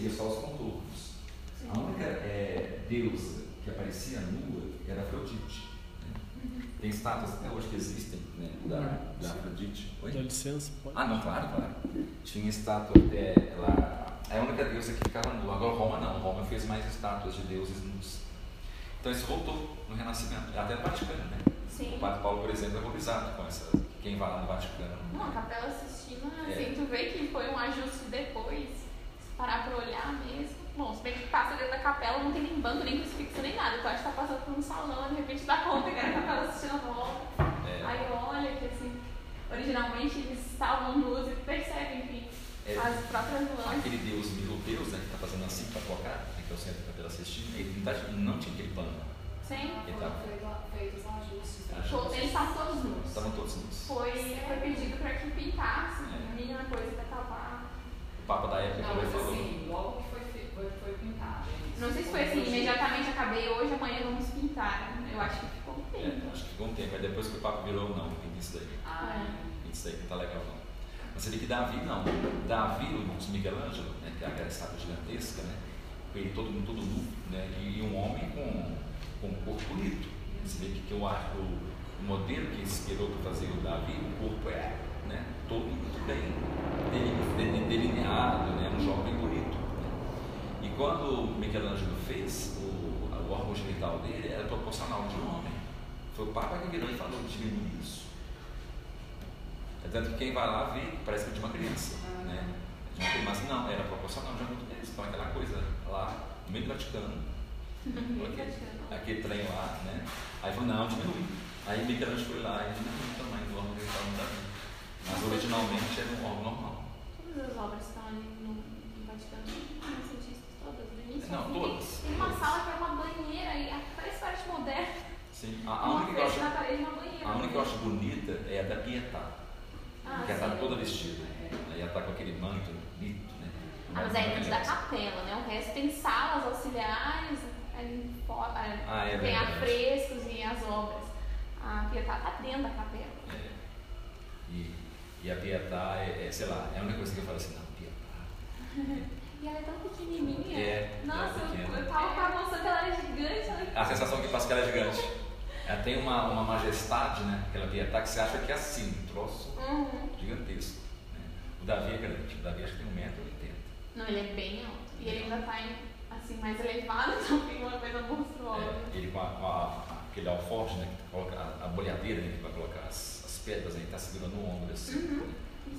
seria só os contornos. A única é, deusa que aparecia nua era Afrodite. Né? Uhum. Tem estátuas até hoje que existem né, da, da Afrodite. Oi? Dá licença, pode? Ah, não, claro, claro. Tinha estátua até lá. É a única deusa que ficava nua. Agora Roma não. Roma fez mais estátuas de deuses nus. Então isso voltou no Renascimento. Até no Vaticano, né? Sim. O Padre Paulo, por exemplo, é horrorizado com essa. Quem vai lá no Vaticano. Não, a Capela Sistina, É. assim, tu vê que foi um ajuste depois, parar pra olhar mesmo. Bom, se bem que passa dentro da capela, não tem nem banco, nem crucifixo, nem nada. Tu acha que tá passando por um salão, de repente dá conta que era a Capela Sistina volta. É, Aí olha que, assim, originalmente eles estavam nus e tu percebe, enfim, é, as próprias lãs. aquele deus Miloteus, né, que está fazendo assim para colocar, né, que é o centro da Capela Sistina, ele não, tá- não tinha aquele pano. Sim. Ele tá- Feitos ajustes. né? Ajustes. Eles estavam todos nus. Estavam todos nus. Foi, foi pedido pra que pintasse, É. a mínima coisa pra tapar. O Papa da época Não, ele mas falou. assim, logo que foi, foi, foi pintado. Não sei se foi assim, imediatamente acabei hoje, amanhã vamos pintar. Eu acho que ficou um É, tempo. acho que ficou um tempo. Aí depois que o Papa virou, não, pinta isso daí. Ah, Pinta isso daí que não tá legal não. Mas você vê que Davi não. Davi, o irmão de Michelangelo, né, que é aquela estátua gigantesca, né? Com ele todo, todo nu, né? E, um homem com, com um corpo bonito. Você vê que, que o, o, modelo que inspirou para fazer o Davi, o corpo é né, todo muito bem deli- de- delineado, né? Um jovem bonito. né. E quando Michelangelo fez, o, o órgão genital dele era proporcional de um homem. Foi o Papa que virou e falou, diminui isso. É tanto que quem vai lá vê, parece que é de uma criança. Né? De uma criança, mas não, era proporcional de muito mesmo. Então aquela coisa lá, no meio do Vaticano, aquele, aquele trem lá, né? Aí falou, não, diminui. Aí Michelangelo foi lá e diminuiu o tamanho do órgão genital do Davi. Mas originalmente era um órgão normal. Todas as obras estão ali no, no Vaticano, renascentistas, todas, do início Não, todas. Tem uma sala que é uma banheira e parece parte moderna. Sim. A, a única que eu acho, na parede uma banheira. a única que eu acho bonita é a da Pietà. Ah, que ela está toda vestida. Aí ela está com aquele manto bonito, né? Ah, mas é dentro da capela, né? O resto tem salas auxiliares, ali fora, Ah, é tem verdade. afrescos e as obras. A Pietà tá dentro da capela. É. E, a Pietà é, é, sei lá, é a única coisa que eu falo assim, não, Pietà. E ela é tão pequenininha. É, Nossa, ela é eu, eu tava com a que ela era gigante. Ela... A sensação que passa que ela é gigante. Ela tem uma, uma majestade, né? Aquela Pietà que você acha que é assim, um troço Uhum. gigantesco. Né? O Davi é grande, o Davi acho que tem 1,80m. Não, ele é bem alto. E ele ainda tá assim, mais elevado, então tem uma coisa monstruosa. É, ele com, a, com a- aquele alforje, né? Que coloca a, a bolhadeira, né? Que vai colocar as pedras, aí tá segurando o ombro assim, Uhum.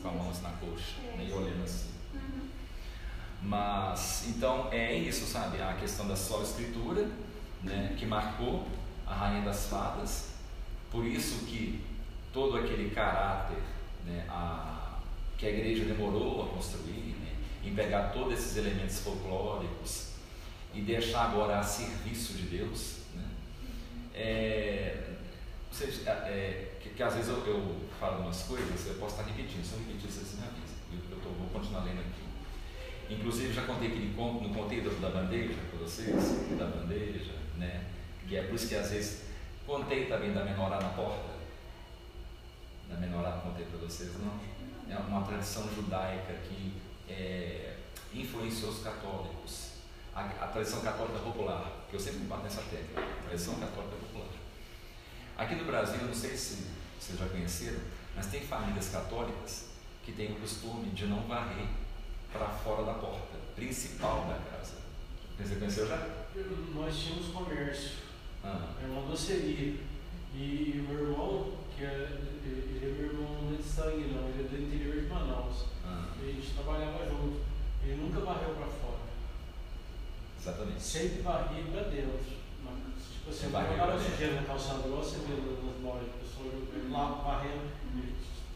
com a mão assim na coxa, É. e olhando assim. Uhum. Mas, então, é isso, sabe? A questão da só escritura, né, que marcou a Rainha das Fadas. Por isso que todo aquele caráter né, a, que a igreja demorou a construir, né, em pegar todos esses elementos folclóricos e deixar agora a serviço de Deus, né, é, ou seja, é, que, às vezes eu, eu falo umas coisas, eu posso estar repetindo, se eu repetir, vocês me avisam. Eu, tô, vou continuar lendo aqui. Inclusive já contei aquele conto, não contei da bandeja para vocês, da bandeja, né? Que é por isso que às vezes contei também da menorá na porta. Da menorá contei para vocês, não? É uma tradição judaica que é, influenciou os católicos. A, a tradição católica popular, que eu sempre bato nessa tecla, tradição católica popular. Aqui no Brasil, eu não sei se vocês já conheceram, mas tem famílias católicas que têm o costume de não varrer para fora da porta principal da casa. Você conheceu já? Nós tínhamos comércio, Ah, era uma doceria. E o meu irmão, que é, ele é meu irmão não é de sangue não, ele é do interior de Manaus. ah, E a gente trabalhava junto. Ele nunca varreu para fora. exatamente. Sempre varria para dentro. Tipo Você assim, varria jogava pra dentro. na igual você vê nas lojas, lá varrendo,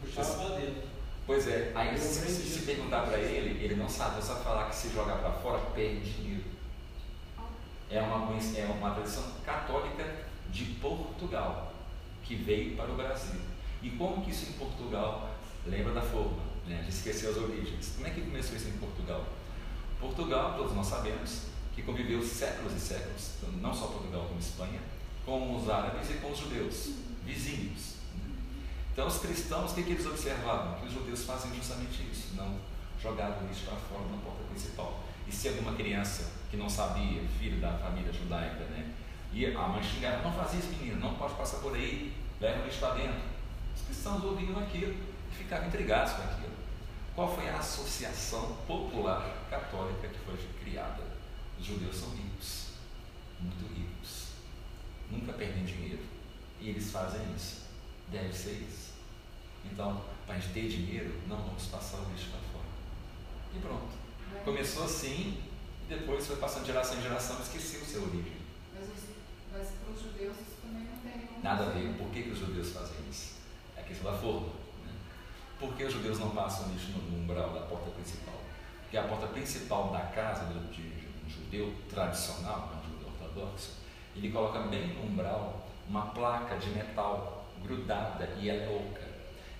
puxava para dentro. Pois é, aí se, se, se perguntar para ele, ele não sabe, só falar que se jogar para fora perde dinheiro. É uma, é uma tradição católica de Portugal, que veio para o Brasil. E como que isso em Portugal lembra da forma, né? de esquecer as origens. Como é que começou isso em Portugal? Portugal, todos nós sabemos, que conviveu séculos e séculos, então, não só Portugal como Espanha, com os árabes e com os judeus, vizinhos. Então os cristãos, o que, que eles observavam? Que os judeus faziam justamente isso, não jogavam lixo para fora na porta principal. E se alguma criança que não sabia, filho da família judaica, né? E a mãe xingava, não faz isso, menino, não pode passar por aí, leva o lixo para dentro. Os cristãos ouviam aquilo e ficavam intrigados com aquilo. Qual foi a associação popular católica que foi criada? Os judeus são ricos, muito ricos, nunca perdem dinheiro. E eles fazem isso. Deve ser isso. Então, para a gente ter dinheiro, não vamos passar o lixo para fora. E pronto. Começou assim, e depois foi passando de geração em geração, esqueceu o seu origem. Mas, mas para os judeus isso também não tem Nada a ver. Por que, que os judeus fazem isso? É a questão da forma. Né? Por que os judeus não passam lixo no umbral da porta principal? Porque a porta principal da casa de um judeu tradicional, um judeu ortodoxo, ele coloca bem no umbral uma placa de metal grudada e é oca.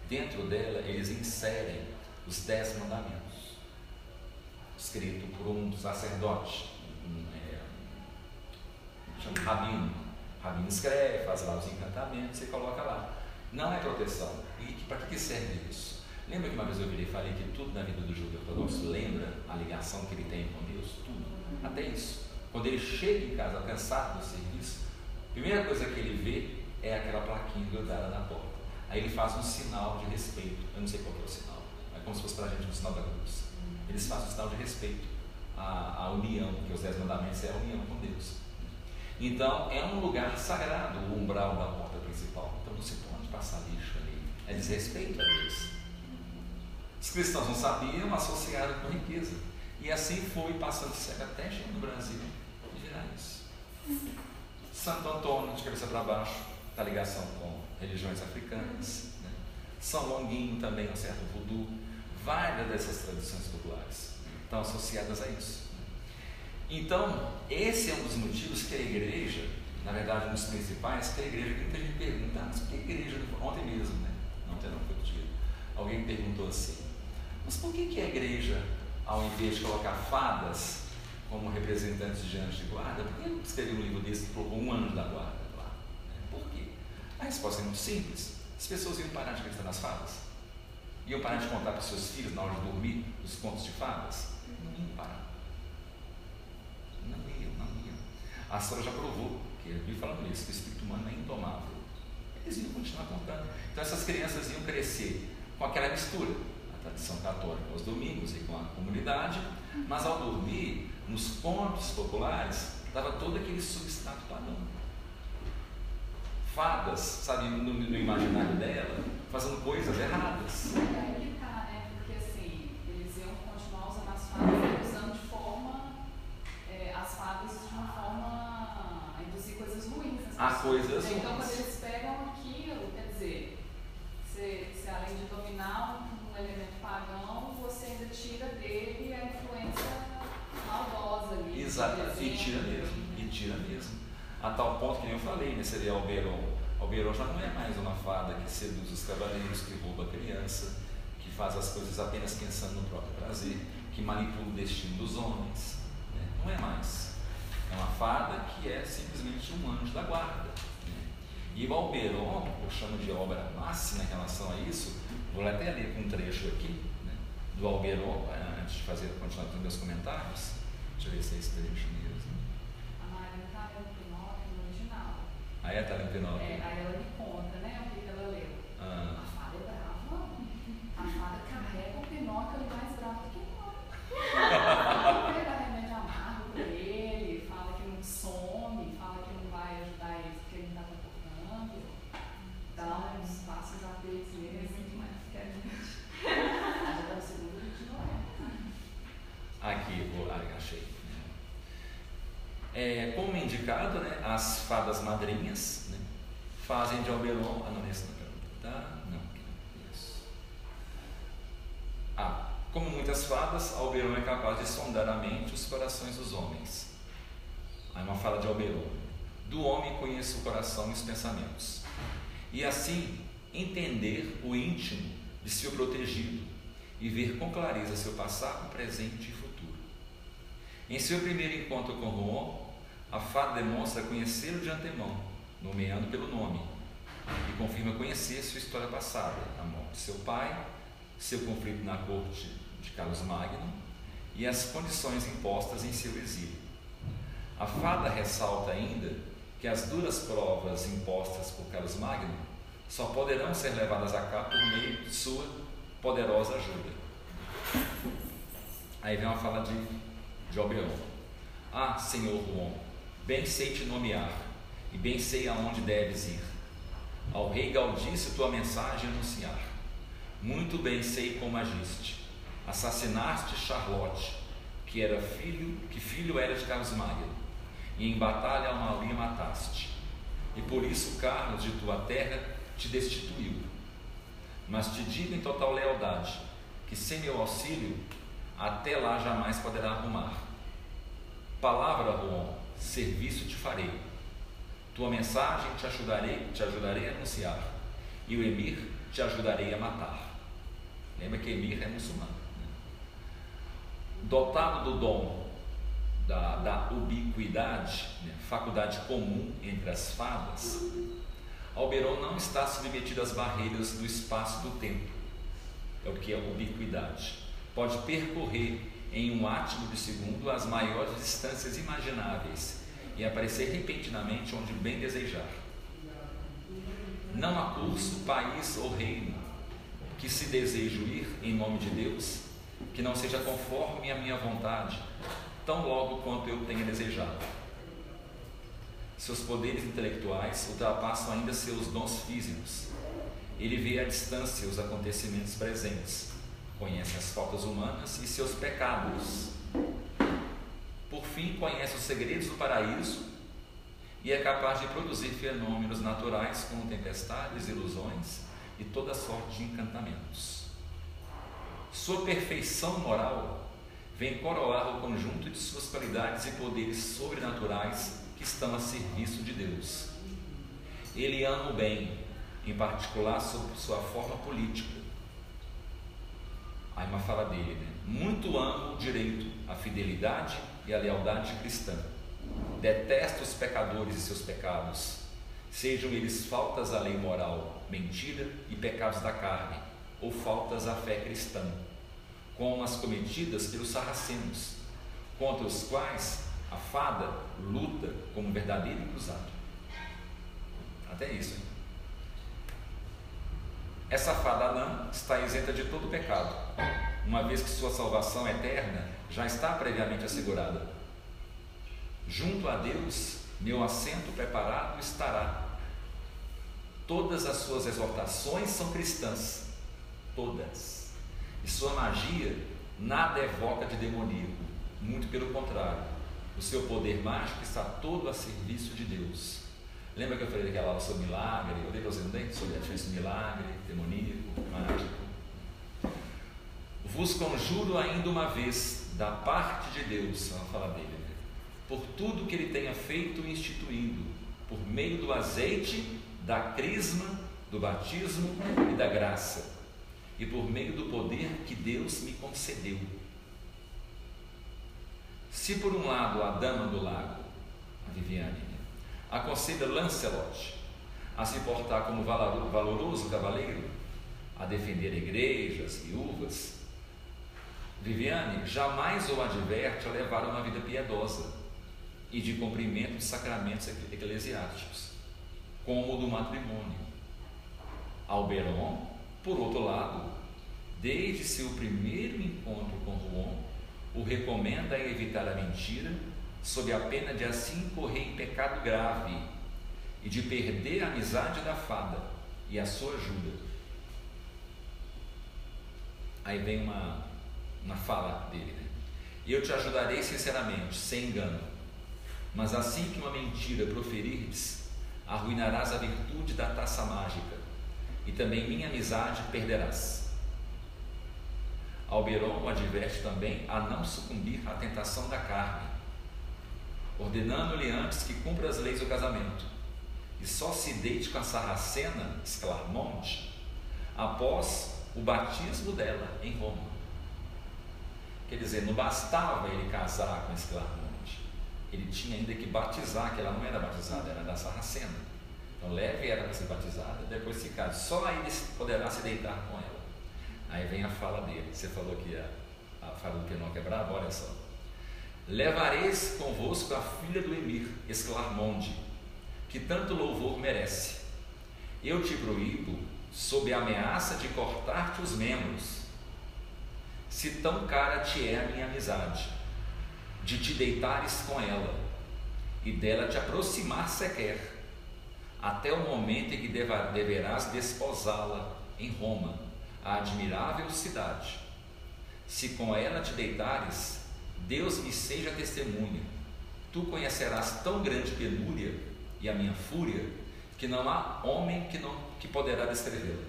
Dentro dela eles inserem os dez mandamentos, escrito por um sacerdote, um, é, chama rabino. Rabino escreve, faz lá os encantamentos e coloca lá. Não é proteção. E para que serve isso? Lembra que uma vez eu virei e falei que tudo na vida do judeu ortodoxo lembra a ligação que ele tem com Deus? Tudo. Até isso. Quando ele chega em casa cansado do serviço, primeira coisa que ele vê é aquela plaquinha grudada na porta. Aí ele faz um sinal de respeito. Eu não sei qual é o sinal. É como se fosse para a gente um sinal da cruz. Eles fazem um sinal de respeito à, à união, porque os dez mandamentos é a união com Deus. Então, é um lugar sagrado o umbral da porta principal. Então, não se pode passar lixo ali. É desrespeito a Deus. Os cristãos não sabiam, associaram com riqueza. E assim foi passando até chegar no Brasil isso. Santo Antônio, de cabeça para baixo, está ligação com religiões africanas. Né? São Longuinho também, um certo voodoo. Várias dessas tradições populares estão associadas a isso. Então, esse é um dos motivos que a igreja, na verdade, um dos principais, que a igreja, muita gente pergunta, ah, mas por que a igreja, ontem mesmo, né? Ontem não, foi dia, alguém perguntou assim, mas por que, que a igreja, ao invés de colocar fadas como representantes de anjos de guarda, por que não escreveu um livro desse que colocou um anjo da guarda lá? Por quê? A resposta é muito simples. As pessoas iam parar de acreditar nas fadas? Iam parar de contar para os seus filhos na hora de dormir os contos de fadas? Não iam parar. Não iam, não iam. A história já provou, que eu vi falando isso, que o espírito humano é indomável. Eles iam continuar contando. Então essas crianças iam crescer com aquela mistura, a tradição católica aos domingos e com a comunidade, mas ao dormir, nos contos populares, dava todo aquele substrato padrão. Fadas, sabe, no, no imaginário dela, fazendo coisas erradas. É que tá, e tira mesmo, e tira mesmo. A tal ponto que nem eu falei, né? Seria Alberon. Alberon já não é mais uma fada que seduz os cavaleiros, que rouba a criança, que faz as coisas apenas pensando no próprio prazer, que manipula o destino dos homens. né? Não é mais. É uma fada que é simplesmente um anjo da guarda. né? E o Alberon, eu chamo de obra máxima em relação a isso, vou até ler um trecho aqui, né? do Alberon, antes de fazer, continuar com meus comentários. Deixa eu ver se é esse trecho mesmo. A Maria tá lendo Pinóquio no original. Aí está no Pinóquio. É, aí ela me conta, né, o que que ela leu. Ah, A fada é brava. A fada carrega o Pinóquio ele mais bravo que nós. Ele dá remédio amargo pra ele, fala que não some, fala que não vai ajudar ele porque ele não tá comportando. Dá uns passos a deles nele, assim, mais que a gente. A gente dá o segundo vídeo de Noé. aqui, vou, ah, achei. É, como indicado, né, as fadas madrinhas né, fazem de Alberon. Ah, não, esse não é pergunta. Tá? Não, isso. Ah, como fadas, Alberon é capaz de sondar a mente os corações dos homens. Aí uma fala de Alberon. Do homem conheço o coração e os pensamentos. E assim entender o íntimo de seu protegido e ver com clareza seu passado, presente e futuro. Em seu primeiro encontro com Roon, a fada demonstra conhecê-lo de antemão, nomeando pelo nome, e confirma conhecer sua história passada, a morte de seu pai, seu conflito na corte de Carlos Magno e as condições impostas em seu exílio. A fada ressalta ainda que as duras provas impostas por Carlos Magno só poderão ser levadas a cabo por meio de sua poderosa ajuda. Aí vem uma fala de, de Oberon. Ah, Senhor Juan, bem sei te nomear, e bem sei aonde deves ir. Ao rei Gaudice tua mensagem anunciar. Muito bem sei como agiste. Assassinaste Charlotte, que era filho, que filho era de Carlos Magno, e em batalha uma linha mataste. E por isso Carlos de tua terra te destituiu. Mas te digo em total lealdade que sem meu auxílio até lá jamais poderá arrumar. Palavra, Juan, serviço te farei. Tua mensagem te ajudarei, te ajudarei a anunciar, e o emir te ajudarei a matar. Lembra que emir é muçulmano. Dotado do dom da, da ubiquidade, né, faculdade comum entre as fadas, Alberon não está submetido às barreiras do espaço e do tempo. É o que é ubiquidade. Pode percorrer em um átimo de segundo as maiores distâncias imagináveis e aparecer repentinamente onde bem desejar. Não há curso, país ou reino que se desejo ir em nome de Deus, que não seja conforme a minha vontade, tão logo quanto eu tenha desejado. Seus poderes intelectuais ultrapassam ainda seus dons físicos. Ele vê à distância os acontecimentos presentes, conhece as faltas humanas e seus pecados. Por fim, conhece os segredos do paraíso e é capaz de produzir fenômenos naturais como tempestades, ilusões e toda sorte de encantamentos. Sua perfeição moral vem coroar o conjunto de suas qualidades e poderes sobrenaturais que estão a serviço de Deus. Ele ama o bem, em particular sob sua forma política. Aí uma fala dele, né? Muito amo o direito, a fidelidade e a lealdade cristã. Detesta os pecadores e seus pecados, sejam eles faltas à lei moral, mentira e pecados da carne, ou faltas à fé cristã, como as cometidas pelos sarracenos, contra os quais a fada luta como verdadeiro cruzado. Até isso? Essa fada anã está isenta de todo pecado, uma vez que sua salvação eterna já está previamente assegurada. Junto a Deus, meu assento preparado estará. Todas as suas exortações são cristãs, todas. E sua magia nada evoca de demoníaco, muito pelo contrário o seu poder mágico está todo a serviço de Deus. Lembra que eu falei daquela aula sobre milagre? Eu dei para vocês sobre a diferença de milagre, demoníaco, mágico. Vos conjuro ainda uma vez, da parte de Deus, ela fala dele, né? por tudo que ele tenha feito e instituído, por meio do azeite, da crisma, do batismo e da graça, e por meio do poder que Deus me concedeu se por um lado a dama do lago, a Viviane, aconselha Lancelot a se portar como valoroso cavaleiro, a defender igrejas, viúvas, Viviane jamais o adverte a levar uma vida piedosa e de cumprimento de sacramentos eclesiásticos, como o do matrimônio. Alberon, por outro lado, desde seu primeiro encontro com Rouen, o recomenda a evitar a mentira, sob a pena de assim incorrer em pecado grave e de perder a amizade da fada e a sua ajuda. Aí vem uma, uma fala dele, né? Eu te ajudarei sinceramente, sem engano, mas assim que uma mentira proferires, arruinarás a virtude da taça mágica, e também minha amizade perderás. Alberon adverte também a não sucumbir à tentação da carne, ordenando-lhe antes que cumpra as leis do casamento e só se deite com a sarracena Esclarmonte após o batismo dela em Roma. Quer dizer, não bastava ele casar com Esclarmonte, ele tinha ainda que batizar, que ela não era batizada, era da sarracena. Então leve ela para ser batizada, depois se casa. Só aí poderá se deitar com ela. Aí vem a fala dele. Você falou que ia a fada do Pinóquio é brava, olha só. Levareis convosco a filha do Emir, Esclarmonde, que tanto louvor merece. Eu te proíbo, sob a ameaça de cortar-te os membros, se tão cara te é a minha amizade, de te deitares com ela e dela te aproximar sequer, até o momento em que deverás desposá-la em Roma, a admirável cidade. Se com ela te deitares, Deus me seja testemunha. Tu conhecerás tão grande penúria e a minha fúria que não há homem que não que poderá descrevê-la.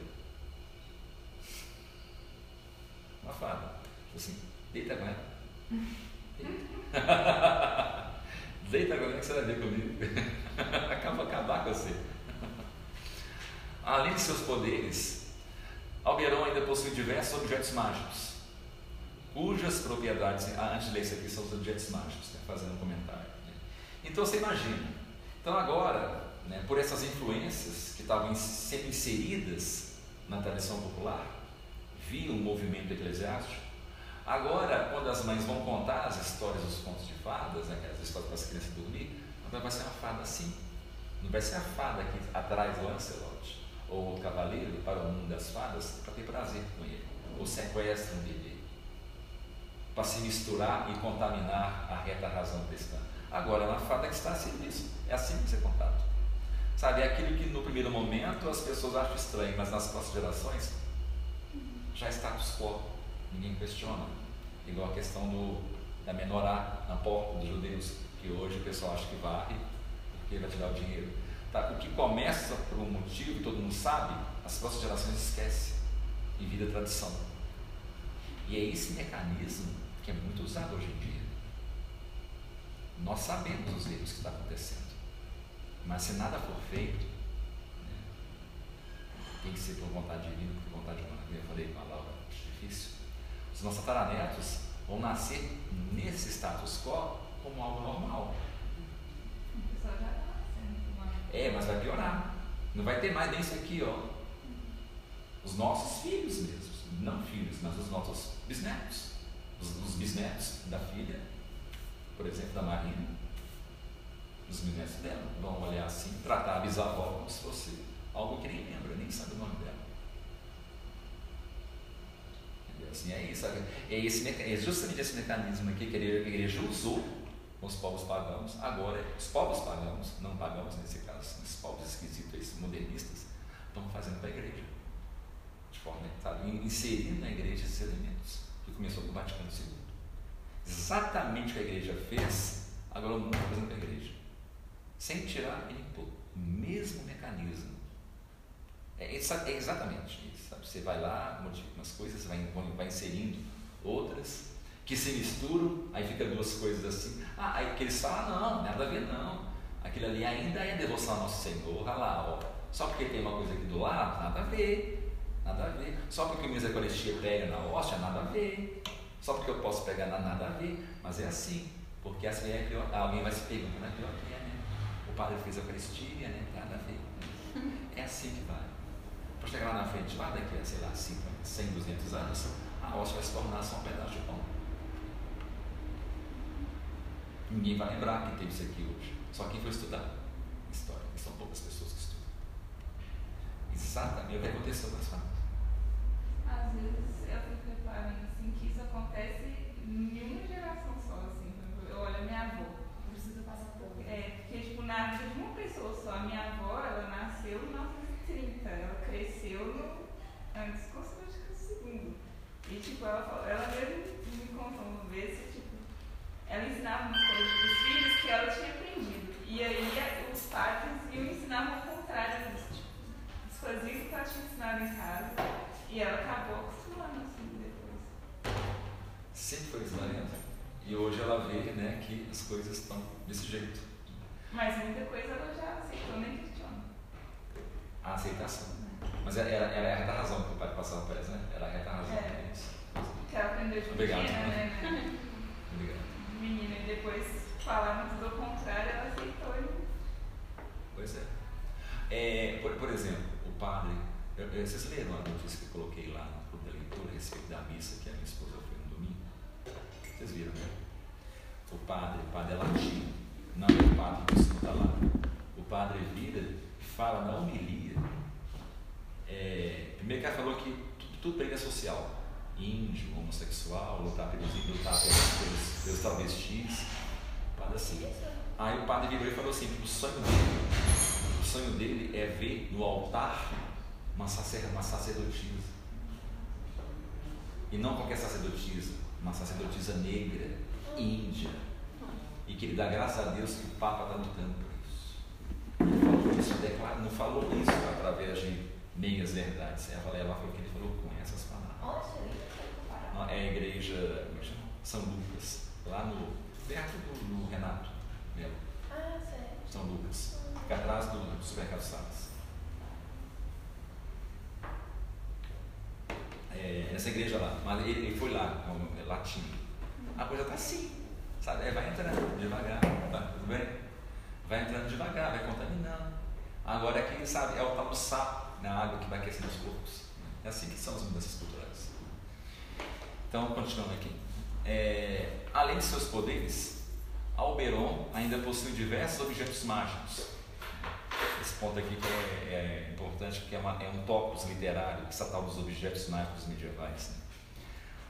Uma fada, assim, deita ela. Deita, deita ela que você vai ver comigo. Acaba acabar com você. Além de seus poderes, Albeirão ainda possui diversos objetos mágicos, cujas propriedades, ah, antes de ler isso aqui, são os objetos mágicos, né, fazendo um comentário. Né. Então você imagina, então agora, né, por essas influências que estavam sempre inseridas na tradição popular, via um movimento eclesiástico, agora, quando as mães vão contar as histórias dos contos de fadas, né, aquelas histórias para as crianças dormir, então vai ser uma fada assim. Não vai ser a fada que atrai o Lancelot ou o cavaleiro para o mundo das fadas para ter prazer com ele, ou sequestra um bebê, para se misturar e contaminar a reta razão cristã. Agora, é uma fada que está a serviço, é assim que você contato. Sabe, é aquilo que no primeiro momento as pessoas acham estranho, mas nas próximas gerações já está status quo, ninguém questiona. Igual a questão do, da menorá na porta dos judeus, que hoje o pessoal acha que varre porque vai tirar o dinheiro. Tá? O que começa por um motivo, todo mundo sabe, as próximas gerações esquecem e vira tradição. E é esse mecanismo que é muito usado hoje em dia. Nós sabemos os erros que está acontecendo. Mas se nada for feito, né, tem que ser por vontade divina, por vontade humana. Eu falei. Os nossos tataranetos vão nascer nesse status quo como algo normal. É, mas vai piorar. Não vai ter mais nem isso aqui, ó. Os nossos filhos mesmo. Não filhos, mas os nossos bisnetos. Os, os bisnetos da filha, por exemplo, da Marina. Os bisnetos dela vão olhar assim, tratar a bisavó como se fosse algo que nem lembra, nem sabe o nome dela. Entendeu? Assim, é isso. É, esse, é justamente esse mecanismo aqui que a igreja usou os povos pagãos. Agora, os povos pagãos, não pagãos nesse caso, os povos esquisitos, modernistas, estão fazendo para a igreja. De forma, sabe, inserindo na igreja esses elementos, que começou com o Vaticano II. Exatamente o que a igreja fez, agora o mundo está fazendo para a igreja. Sem tirar nem pôr. Mesmo mecanismo. É, é, exatamente isso. Você vai lá, modifica umas coisas, vai, vai inserindo outras, que se misturam, aí fica duas coisas assim. Ah, aí que eles falam, não, nada a ver não. Aquilo ali ainda é devoção ao nosso Senhor, olha lá, ó. Só porque tem uma coisa aqui do lado, nada a ver. Nada a ver. Só porque o mesa Eucaristia pega na hóstia, nada a ver. Só porque eu posso pegar na nada a ver. Mas é assim. Porque assim é que alguém vai se perguntar, é pior que é, né? O padre fez a Eucaristia, né? Nada a ver. É assim que vai. Para chegar lá na frente, lá daqui a, sei lá, 50, 100, 200 anos, a hóstia vai se tornar só um pedaço de pão. Ninguém vai lembrar que teve isso aqui hoje. Só quem foi estudar história, são poucas pessoas que estudam. Exatamente o que aconteceu nas famílias. Às vezes eu fico reparando assim, que isso acontece em uma geração só. Assim. Eu olho a minha avó. Precisa passar por. É, porque tipo, na vida de uma pessoa só. A minha avó, ela nasceu em 1930. Ela cresceu no. Antes, Constantino II. E tipo, ela, ela mesmo me contou uma vez ela ensinava umas coisas para os filhos que ela tinha aprendido. E aí os pais iam ensinar o contrário disso. Tipo, eles faziam o que ela tinha ensinado em casa e ela acabou acostumando assim depois. Sempre foi isso, E hoje ela vê né, que as coisas estão desse jeito. Mas muita coisa ela já aceitou, nem questiona. A aceitação. Mas era, era, era a reta razão que o pai passava para eles, né? Era a reta razão. É. Que ela aprendeu de Obrigado. pequena, né? Obrigado menina e depois falaram tudo ao contrário, ela aceitou. E... Pois é. é por, por, exemplo, o padre. Eu, eu, vocês leram a notícia que eu coloquei lá no clube da leitura a respeito da missa que a minha esposa foi no domingo? vocês viram, né? O padre, o padre é latino, não é o padre que está lá. O padre vira e fala na homilia. É, primeiro que ela falou que tudo, tudo bem é social. Índio, homossexual, lutar pelos índios, lutar pelos, pelos, pelos travestis. O padre assim. Aí o padre virou e falou assim, o sonho dele, o sonho dele é ver no altar uma, sacer, uma sacerdotisa. E não qualquer sacerdotisa, uma sacerdotisa negra, índia. E que ele dá graças a Deus que o Papa está lutando por isso. Ele falou isso, declara, não falou isso através de meias verdades. Ela, o que ele falou com essas palavras. É a igreja, como é chama? São Lucas, lá no, perto do no Renato Melo. Ah, sério? São Lucas. Fica atrás do, do supermercado Salles. É, nessa igreja lá. Mas ele, ele foi lá, é, é latino. A coisa está assim. Sabe? É, vai entrando devagar. Tá? Tudo bem? Vai entrando devagar, vai contaminando. Agora aqui, sabe, é o tal do sapo na água que vai aquecendo os corpos. É assim que são as mudanças culturais. Então, continuando aqui. É, além de seus poderes, Alberon ainda possui diversos objetos mágicos. Esse ponto aqui que é, é importante porque é, uma, é um topos literário, que tal dos objetos mágicos medievais, né?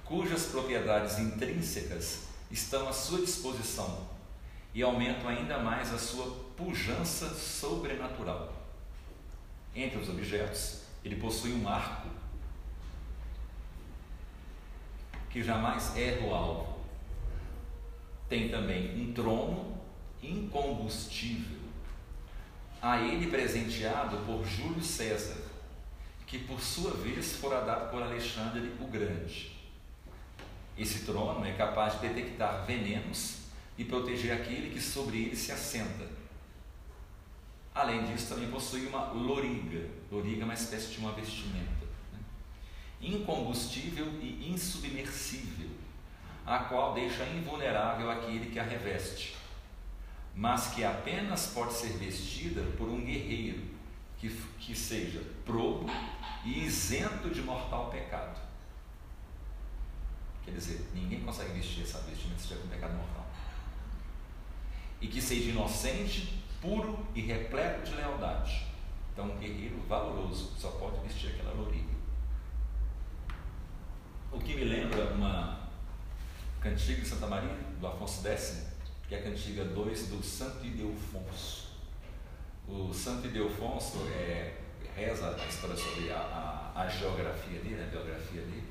cujas propriedades intrínsecas estão à sua disposição e aumentam ainda mais a sua pujança sobrenatural. Entre os objetos, ele possui um arco que jamais erra o alvo. Tem também um trono incombustível, a ele presenteado por Júlio César, que por sua vez fora dado por Alexandre o Grande. Esse trono é capaz de detectar venenos e proteger aquele que sobre ele se assenta. Além disso, também possui uma loriga. Loriga é uma espécie de uma vestimenta. Incombustível e insubmersível, a qual deixa invulnerável aquele que a reveste, mas que apenas pode ser vestida por um guerreiro que, que seja probo e isento de mortal pecado. Quer dizer, ninguém consegue vestir essa vestimenta se tiver com pecado mortal. E que seja inocente, puro e repleto de lealdade. Então, um guerreiro valoroso só pode vestir aquela loriga. O que me lembra uma cantiga de Santa Maria, do Afonso X, que é a cantiga 2 do Santo Ildefonso. O Santo Ildefonso é, reza a história sobre a, a, a geografia dele, a biografia dele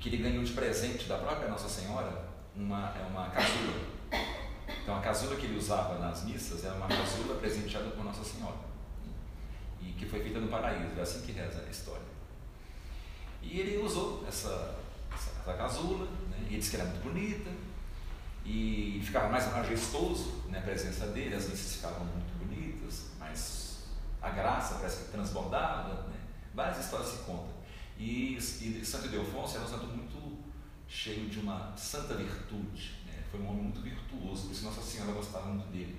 que ele ganhou de presente da própria Nossa Senhora uma, é uma casula. Então a casula que ele usava nas missas era uma casula presenteada por Nossa Senhora. E que foi feita no paraíso, é assim que reza a história. E ele usou essa, essa, essa casula, né? e ele disse que era muito bonita, e ficava mais majestoso né, a presença dele, as missas ficavam muito bonitas, mas a graça parece que transbordava, né? várias histórias se contam. E, e Santo Ildefonso era um santo muito cheio de uma santa virtude. Né? Foi um homem muito virtuoso, por isso Nossa Senhora gostava muito dele.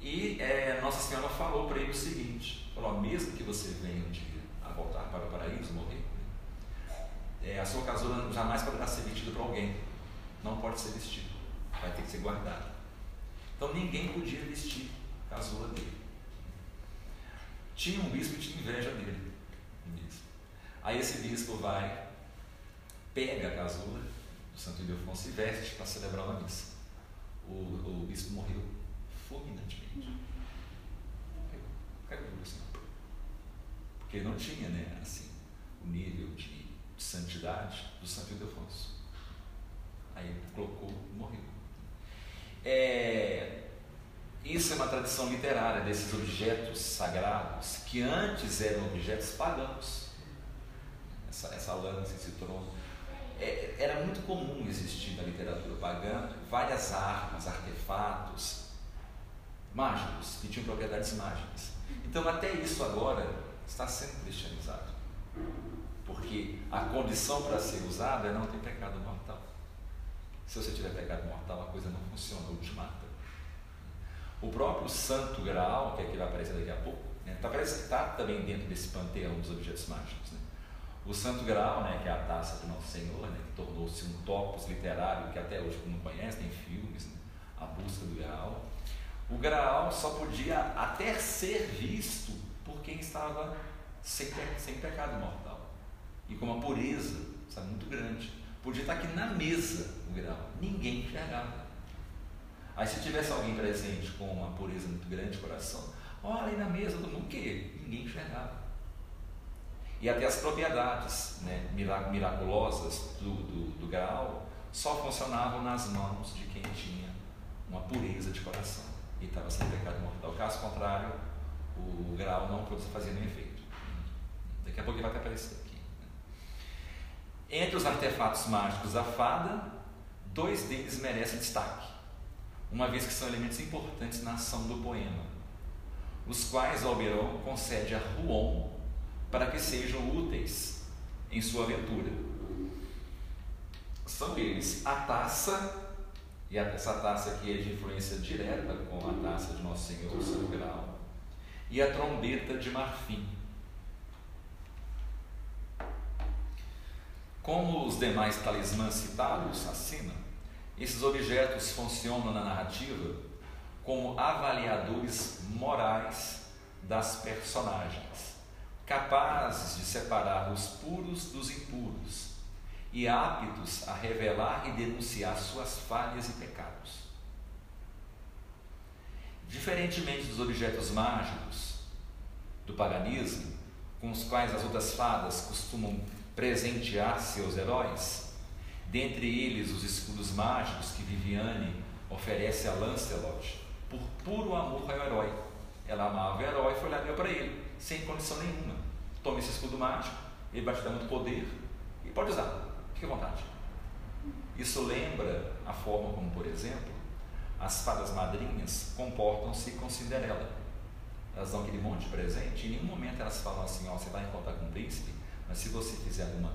E é, Nossa Senhora falou para ele o seguinte: falou, mesmo que você venha um dia voltar para o paraíso, morrer, é, a sua casula jamais poderá ser vestida para alguém. Não pode ser vestido, vai ter que ser guardado. Então ninguém podia vestir a casula dele. Tinha um bispo que tinha inveja dele. Aí esse bispo vai, pega a casula do Santo Ildefonso e veste para celebrar uma missa. O, o bispo morreu fulminantemente. Morreu. Caiu assim. Porque não tinha, né, assim, o nível de, de santidade do Santo Ildefonso. Aí colocou morreu. É, isso é uma tradição literária desses objetos sagrados que antes eram objetos pagãos essa, essa lança, esse trono. É, era muito comum existir na literatura pagã várias armas, artefatos mágicos, que tinham propriedades mágicas. Então, até isso agora está sendo cristianizado. Porque a condição para ser usado é não ter pecado mortal. Se você tiver pecado mortal, a coisa não funciona, ou te mata. O próprio Santo Graal, que é que vai aparecer daqui a pouco, está né, tá, tá também dentro desse panteão dos objetos mágicos. Né? O Santo Graal, né, que é a taça do Nosso Senhor, né, que tornou-se um topos literário que até hoje não conhece, tem filmes, né, a busca do Graal. O Graal só podia até ser visto quem estava sem, sem pecado mortal e com uma pureza sabe, muito grande. Podia estar aqui na mesa o Graal, ninguém enxergava. Aí se tivesse alguém presente com uma pureza muito grande de coração, olha aí na mesa, todo mundo o quê? Ninguém enxergava. E até as propriedades né, miraculosas do, do, do graal só funcionavam nas mãos de quem tinha uma pureza de coração e estava sem pecado mortal. Caso contrário, o grau não fazia nenhum efeito. Daqui a pouco ele vai aparecer aqui. Entre os artefatos mágicos da fada, dois deles merecem destaque uma vez que são elementos importantes na ação do poema, os quais Alberon concede a Ruon para que sejam úteis em sua aventura. São eles a taça, e essa taça aqui é de influência direta com a taça de Nosso Senhor, o Santo Grau, e a trombeta de marfim. Como os demais talismãs citados acima, esses objetos funcionam na narrativa como avaliadores morais das personagens, capazes de separar os puros dos impuros e aptos a revelar e denunciar suas falhas e pecados. Diferentemente dos objetos mágicos do paganismo, com os quais as outras fadas costumam presentear seus heróis, Dentre eles, os escudos mágicos que Viviane oferece a Lancelot, por puro amor ao herói. Ela amava o herói e foi lá deu para ele, sem condição nenhuma. Tome esse escudo mágico, ele vai te dar muito poder e pode usar, fique à vontade. Isso lembra a forma como, por exemplo, as fadas madrinhas comportam-se com Cinderela. Elas dão aquele monte de presente e em nenhum momento elas falam assim: Ó, você vai encontrar com um príncipe, mas se você fizer alguma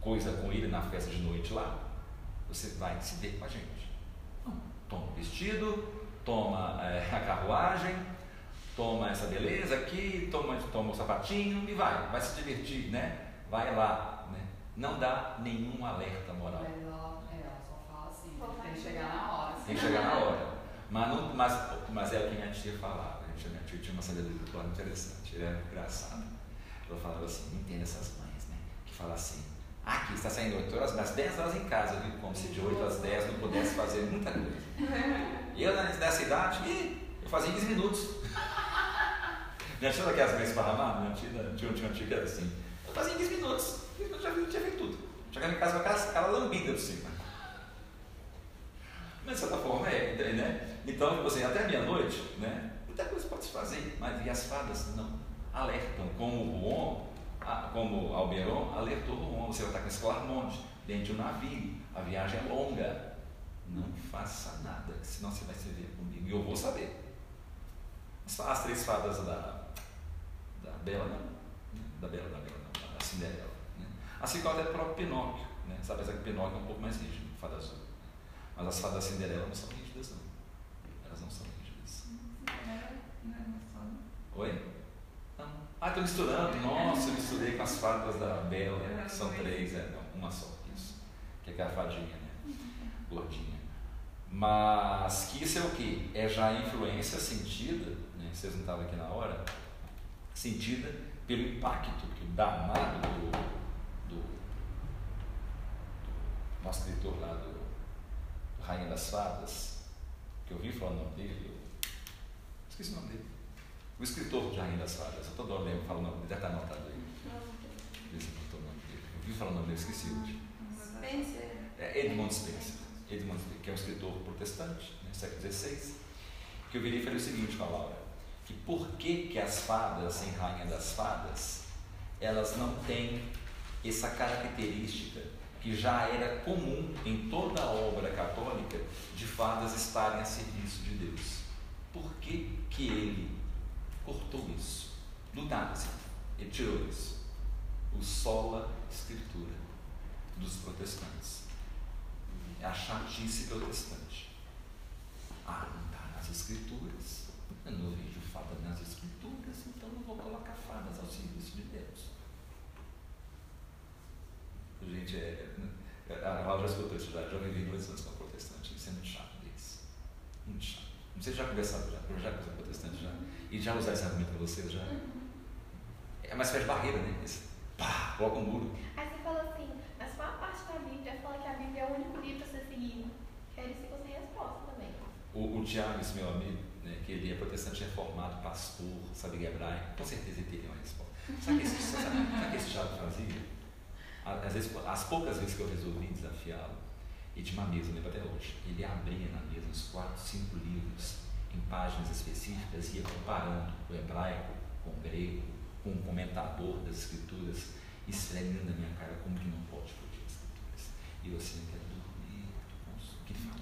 coisa com ele na festa de noite lá, você vai se ver com a gente. Não. Toma o vestido, toma é, a carruagem, toma essa beleza aqui, toma, toma o sapatinho e vai, vai se divertir, né? Vai lá, né? Não dá nenhum alerta moral. Mas ela, é, ela só fala assim, tem que chegar na hora. Tem que chegar na hora. Mas, não, mas, mas é o que minha tia falava. A minha tia tinha uma sabedoria muito interessante, ele era engraçado. Ela falava assim, não entende essas mães, né? Que fala assim, Aqui está saindo 8 horas, mas 10 horas em casa, viu? Como se de 8 às 10 não pudesse fazer muita coisa. E eu nessa idade, eu fazia em 15 minutos. Minha tia daquelas mães esparramadas, minha tia tinha, tinha uma tia que era assim. Eu fazia em 15 minutos. 15 minutos já tinha feito tudo. Chegava em casa com aquela, aquela lambida por cima. Mas de certa forma é, né? Então, tipo assim, até meia-noite, né? Muita coisa pode se fazer, mas e as fadas não alertam, como o Ron como Alberon alertou o você vai estar com esse Clarmonte dentro de um navio, a viagem é longa. Não faça nada, senão você vai se ver comigo. E eu vou saber. As três fadas da, da Bela, não, da Bela, da Bela, não, da Cinderela. Né? Assim como até o próprio Pinóquio. Né? Sabe, apesar que Pinóquio é um pouco mais rígido, fada azul. Mas as fadas da Cinderela não são rígidas, não. Elas não são rígidas. Oi? Ah, estou misturando. Nossa, eu misturei com as fadas da Bela, que são três, é, não, uma só, isso. Que é a fadinha, né? Gordinha. Mas que isso é o que? É já a influência sentida, né? vocês não estavam aqui na hora, sentida pelo impacto que o danado do, do, do nosso escritor lá do Rainha das Fadas, que eu vi falar o nome dele, eu esqueci o nome dele o escritor de Rainha das Fadas, eu toda hora lembro, falo o nome dele, deve estar anotado aí. Eu vi falar o nome dele, esqueci hoje. Spencer. É Edmund Spencer. Edmund Spencer, que é um escritor protestante, né, século XVI, que eu virei e falei o seguinte com a Laura, que por que, que as fadas em Rainha das Fadas, elas não têm essa característica que já era comum em toda a obra católica de fadas estarem a serviço de Deus. Por que, que ele cortou isso. Do nada, assim. Ele tirou isso. O sola escritura dos protestantes. É a chatice protestante. Ah, não está nas escrituras. Eu não vejo fada nas escrituras, então não vou colocar fadas ao serviço de Deus. Gente, é a Laura já escutou isso, já, já vivi dois anos com protestante, isso é muito chato deles. Muito chato. Não sei se já conversaram já, eu já com protestante já. E já usar esse argumento para vocês já. É mais faz barreira, né? Esse, pá, coloca um muro. Aí você falou assim, mas qual a parte da Bíblia fala que a Bíblia é o único livro a ser seguido? Quero isso você resposta também. O, o Tiago, esse meu amigo, né, que ele é protestante reformado, pastor, sabe hebraico, com certeza ele teria uma resposta. Sabe o que que esse Tiago fazia? Às vezes, as poucas vezes que eu resolvi desafiá-lo, e tinha uma mesa, lembro até hoje, ele abria na mesa uns quatro, cinco livros em páginas específicas e ia comparando o hebraico com o grego, com um comentador das escrituras, esfregando na minha cara como que não pode fugir das escrituras. E eu assim, eu quero dormir, o que fala?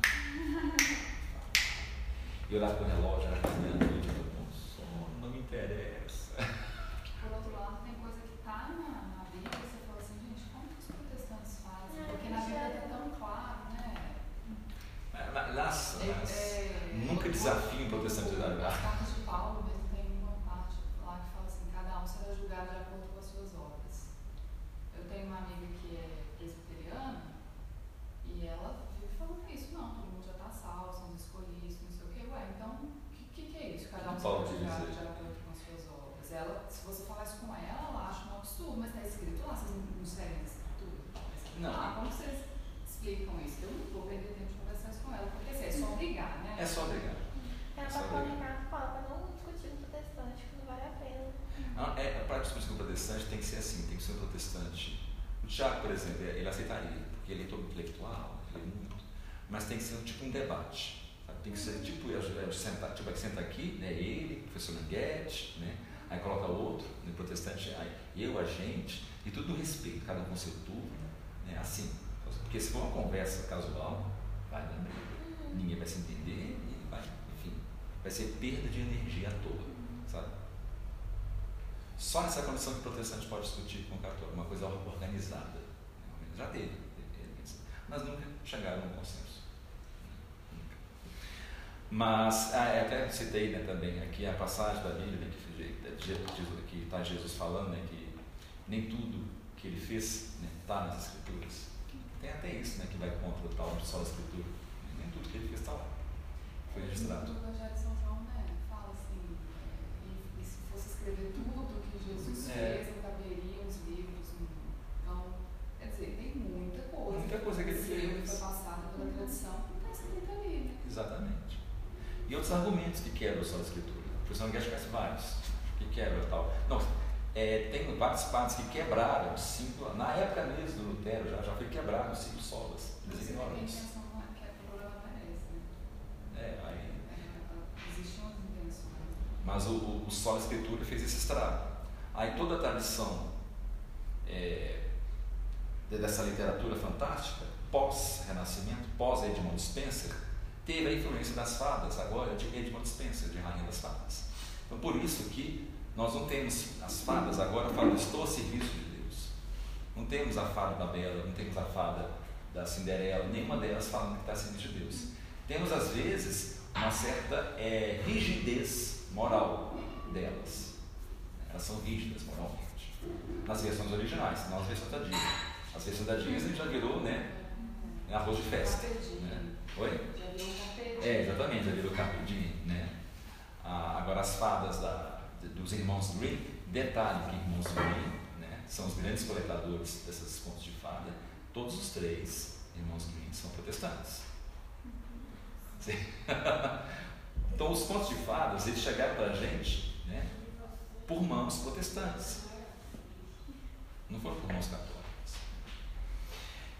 E eu para o relógio, era meia-noite, eu com sono, não me interessa. Por outro lado, tem coisa que está na, na Bíblia e você fala assim, gente, como que os protestantes fazem? Não, Porque na Bíblia é- está tão claro, né? Mas, mas, mas, É- é- nunca desafio um protestante a As dar. cartas de Paulo mesmo tem uma parte lá que fala assim, cada um será julgado de acordo com as suas obras. Eu tenho uma amiga que é presbiteriana e ela vive falando isso, não, todo mundo já está salvo, são os escolhidos, não sei o quê. Ué, então, o que, que, que é isso? Cada um será julgado de acordo com as suas obras. Ela, se você falar isso com ela, ela acha um absurdo, mas está escrito lá, vocês não, não seguem a escritura? Tá escrito Não. lá, como vocês explicam isso? Eu não vou perder tempo de conversar isso com ela, porque assim, é só brigar, né? É só brigar. Ela Só tá falando legal. Renato fala não discutir com protestante, que não vale a pena. Ah, É, para discutir com o protestante tem que ser assim, tem que ser um protestante. O Tiago, por exemplo, ele aceitaria, porque ele é todo intelectual, ele é muito. Mas tem que ser um, tipo um debate. sabe? Tem que ser tipo, eu, eu sentar, tipo, é que senta aqui, né, ele, o professor Nanguete, né, aí coloca outro, né, protestante, aí eu, a gente, e tudo no respeito, cada um com seu turno, né, assim. Porque se for uma conversa casual, vai dar briga. Ninguém vai se entender e vai, enfim, vai ser perda de energia à toa, sabe? Só nessa condição que o protestante pode discutir com o católico, uma coisa organizada. né? Já teve, teve, mas nunca chegaram a um consenso. Nunca. Mas, ah, eu até citei né, também aqui a passagem da Bíblia né, que está Jesus falando né, que nem tudo que ele fez está nas Escrituras. Tem até isso né, que vai contra o tal de só a Escritura. Nem tudo que ele fez está lá. Foi registrado. O Evangelho de São João, né, fala assim, é, e, e se fosse escrever tudo que Jesus É. fez, não caberiam os livros. Então, quer dizer, tem muita coisa. Muita coisa que ele fez. foi passada pela tradição, não está escrito ali, né? Exatamente. E outros argumentos que quebram só a escritura. O professor Guedes conhece vários que quebram tal. Não, é, tem vários padres que quebraram cinco, na época mesmo do Lutero já, já foi quebrado cinco solas. Eles ignoram isso. é aí, É, mas o, o, o solo escritura fez esse estrago. Aí toda a tradição é, de- dessa literatura fantástica, pós-renascimento, pós-Edmund Spencer, teve a influência das fadas, agora de Edmund Spencer, de Rainha das Fadas. Então por isso que nós não temos as fadas agora falando, estou a serviço de Deus. Não temos a fada da Bela, não temos a fada da Cinderela, nenhuma delas falando que está a serviço de Deus. Temos às vezes uma certa é, rigidez moral delas. Elas são rígidas moralmente. Nas versões originais, não as versões da Disney. As versões da Disney já virou, né? Arroz de festa. Né? Oi? Já virou carpedinho. É, exatamente, já virou Carpe Diem, né? Ah, agora as fadas da, dos irmãos Grimm, detalhe que irmãos Grimm né, são os grandes coletadores desses contos de fada, todos os três irmãos Grimm são protestantes. Então os contos de fadas, eles chegaram para a gente né, por mãos protestantes, não foram por mãos católicas.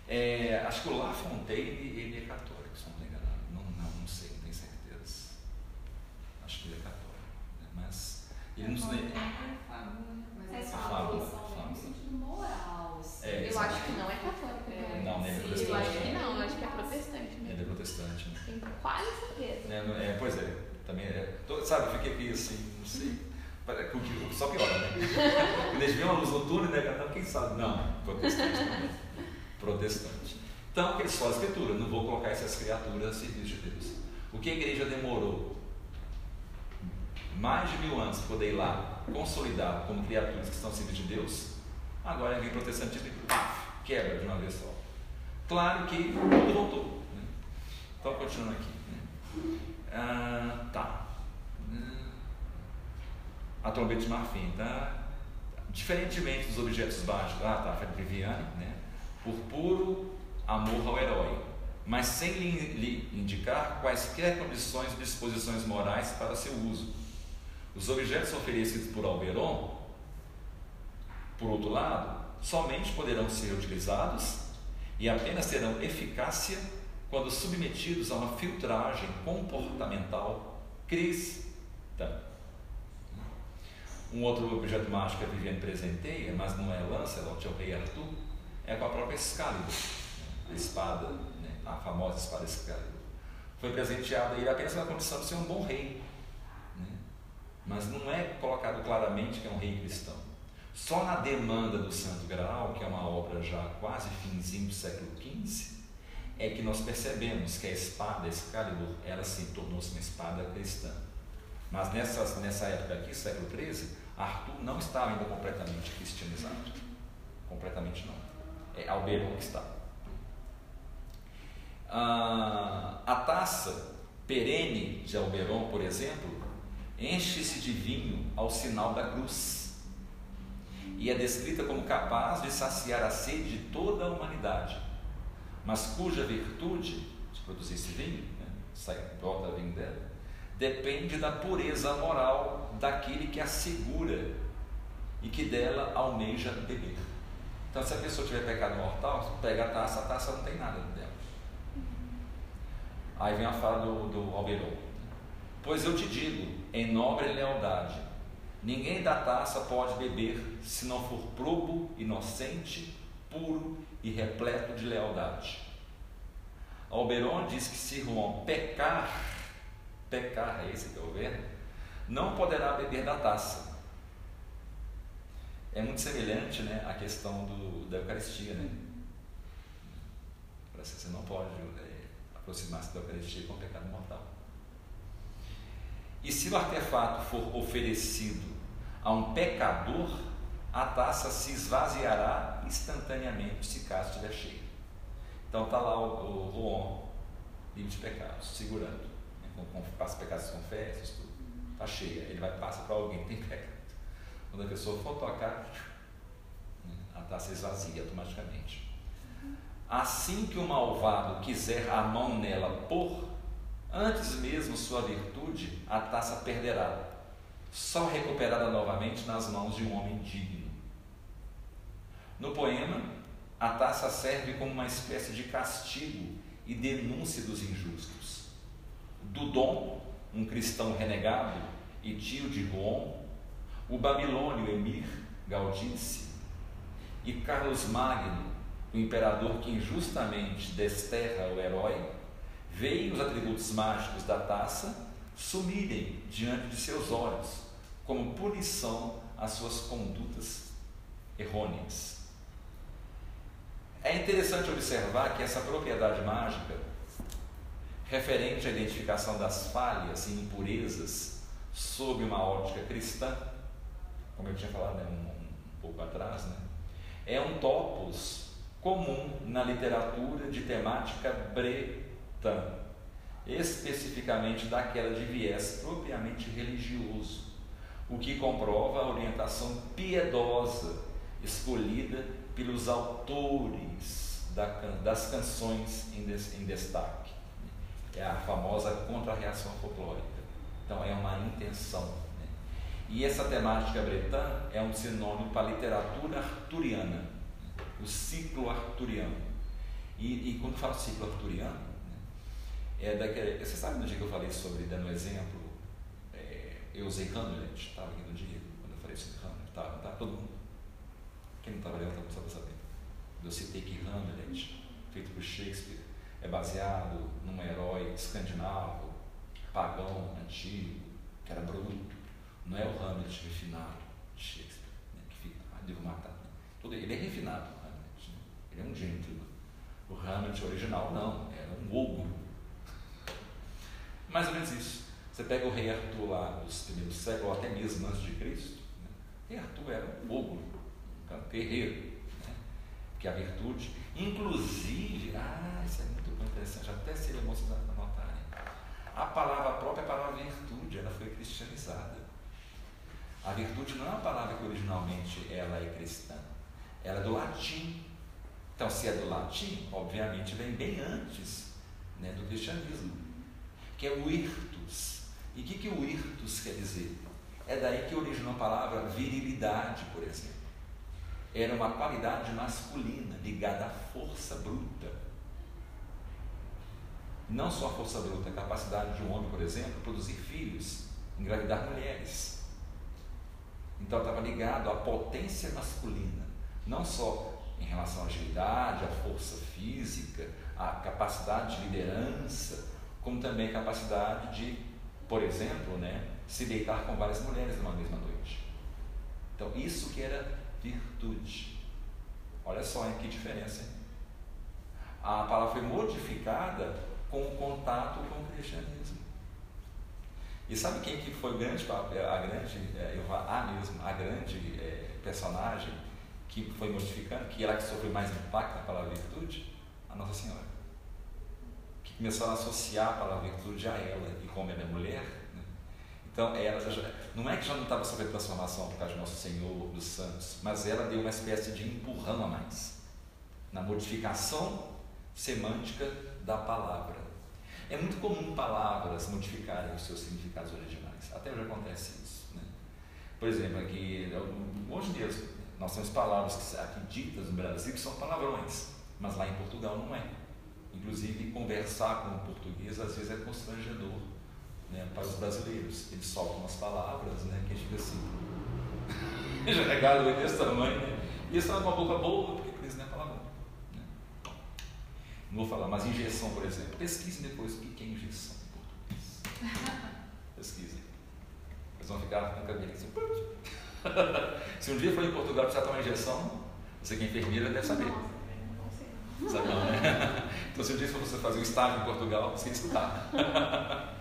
É, acho que o La Fontaine ele é católico, se não estou enganado. Não, não, não sei, não tenho certeza. Acho que ele é católico. né? Mas ele não se. Mas É essa fábula, fábula fábula. no sentido moral. assim. É, Eu acho que não é católico. É, Não, nem é sim, protestante. Eu acho que não, eu acho que é protestante Ele mesmo. é protestante, né? Tenho quase certeza. É, é, pois é, também é. Tô- sabe, eu fiquei aqui assim, não sei. Que- Só piora, né? Quando eles veem uma luz no túnel, né? Então, quem sabe? Não, protestante também. Protestante. Então, que eles falam a escritura, não vou colocar essas criaturas a serviço de Deus. O que a igreja demorou mais de mil anos poder ir lá consolidar como criaturas que estão serviço de Deus, agora vem protestantismo e paf, quebra de uma vez só. Claro que tudo voltou. Né? Então, continuando aqui. Né? Ah, tá. A trombeta de marfim, tá? Diferentemente dos objetos básicos, ah, tá, Fred Viviane, né? Por puro amor ao herói, mas sem lhe indicar quaisquer condições e disposições morais para seu uso. Os objetos oferecidos por Alberon, por outro lado, somente poderão ser utilizados e apenas terão eficácia quando submetidos a uma filtragem comportamental cristã. Um outro objeto mágico que a Viviane presenteia, mas não é Lancelot, é o rei Arthur, é com a própria Excalibur, a espada, né? a famosa espada Excalibur. Foi presenteada ele apenas na condição de ser um bom rei, né? Mas não é colocado claramente que é um rei cristão. Só na demanda do Santo Graal, que é uma obra já quase finzinho do século XV, é que nós percebemos que a espada Excalibur, ela se tornou-se uma espada cristã. Mas nessa, nessa época aqui, século XIII, Arthur não estava ainda completamente cristianizado. Completamente não. É Alberon que está. Ah, a taça perene de Alberon, por exemplo, enche-se de vinho ao sinal da cruz e é descrita como capaz de saciar a sede de toda a humanidade, mas cuja virtude de produzir esse vinho, né, sai, brota vinho dela, depende da pureza moral daquele que a segura e que dela almeja beber. Então, se a pessoa tiver pecado mortal, pega a taça, a taça não tem nada dela. Aí vem a fala do, do Alberon. Pois eu te digo, em nobre lealdade, Ninguém da taça pode beber se não for probo, inocente, puro e repleto de lealdade. Alberon diz que se Juan pecar, pecar é esse que eu ver, não poderá beber da taça. É muito semelhante né, à questão do, da Eucaristia. Né? Você não pode é, aproximar-se da Eucaristia com pecado mortal. E se o artefato for oferecido a um pecador, a taça se esvaziará instantaneamente se caso estiver cheia. Então está lá o, o Juan, livre de pecados, segurando. Né? Com, com, passa pecados confessos, tudo. Está cheia. Ele vai passar para alguém que tem pecado. Quando a pessoa for tocar, a taça esvazia automaticamente. Assim que o malvado quiser a mão nela por, antes mesmo sua virtude, a taça perderá só recuperada novamente nas mãos de um homem digno. No poema, a taça serve como uma espécie de castigo e denúncia dos injustos. Dudon, um cristão renegado e tio de Roon, o babilônio Emir Gaudice e Carlos Magno, o imperador que injustamente desterra o herói, veem os atributos mágicos da taça sumirem diante de seus olhos como punição às suas condutas errôneas. É interessante observar que essa propriedade mágica, referente à identificação das falhas e impurezas sob uma ótica cristã, como eu tinha falado né, um, um pouco atrás, né, é um topos comum na literatura de temática especificamente daquela de viés propriamente religioso o que comprova a orientação piedosa escolhida pelos autores das canções em destaque. É a famosa contra-reação folclórica. Então, é uma intenção. Né? E essa temática bretã é um sinônimo para a literatura arturiana, né? o ciclo arturiano. E, e quando falo ciclo arturiano? É daquele, você sabe no dia que eu falei sobre, dando exemplo, eu usei Hamlet, estava aqui no dia, quando eu falei sobre Hamlet, estava, tá, todo mundo. Quem não estava lendo estava sabendo. Eu citei que Hamlet, feito por Shakespeare, é baseado num herói escandinavo, pagão, antigo, que era bruto. Não é o Hamlet refinado de Shakespeare, né, que fica, ah, devo matar. Né. Ele é refinado, o Hamlet. Né? Ele é um gentleman. O Hamlet original não, era um ogro. Mais ou menos isso. Você pega o rei Arthur lá dos primeiros séculos, até mesmo antes de Cristo. Né? Rei Arthur era um ogro, um guerreiro, né? que é a virtude. Inclusive, ah, isso é muito interessante, até seria bom vocês anotarem. A palavra própria a palavra virtude, ela foi cristianizada. A virtude não é uma palavra que originalmente ela é cristã, ela é do latim. Então, se é do latim, obviamente vem bem antes né, do cristianismo, que é o irtus. E o que, que o irtus quer dizer? É daí que originou a palavra virilidade, por exemplo. Era uma qualidade masculina ligada à força bruta. Não só a força bruta, a capacidade de um homem, por exemplo, produzir filhos, engravidar mulheres. Então estava ligado à potência masculina, não só em relação à agilidade, à força física, à capacidade de liderança, como também a capacidade de, por exemplo, né, se deitar com várias mulheres numa mesma noite. Então, isso que era virtude. Olha só hein, que diferença. A palavra foi modificada com o contato com o cristianismo. E sabe quem que foi grande, a grande, é, a mesmo, a grande é, personagem que foi modificando, que ela que sofreu mais impacto palavra virtude? A Nossa Senhora. Começou a associar a palavra virtude a ela, e como ela é mulher, então, ela já, não é que já não estava sofrendo transformação por causa de Nosso Senhor, dos santos, mas ela deu uma espécie de empurrão a mais na modificação semântica da palavra. É muito comum palavras modificarem os seus significados originais. Até hoje acontece isso. Né? Por exemplo, aqui, hoje mesmo, nós temos palavras que aqui ditas no Brasil que são palavrões, mas lá em Portugal não é. Inclusive, conversar com o português às vezes é constrangedor né, para os brasileiros. Eles soltam umas palavras né, que a gente fica assim, já regalo desse tamanho, né? E isso é uma boca boa, porque eles não é palavrão. Né? Não vou falar, mas injeção, por exemplo. Pesquisem depois o que é injeção em português. Pesquisem. Eles vão ficar com o cabelo assim. Se um dia for em Portugal precisar tomar injeção, você que é enfermeira deve saber. Sabe não, né? Então se um dia for você fazer um estágio em Portugal, você que escutar.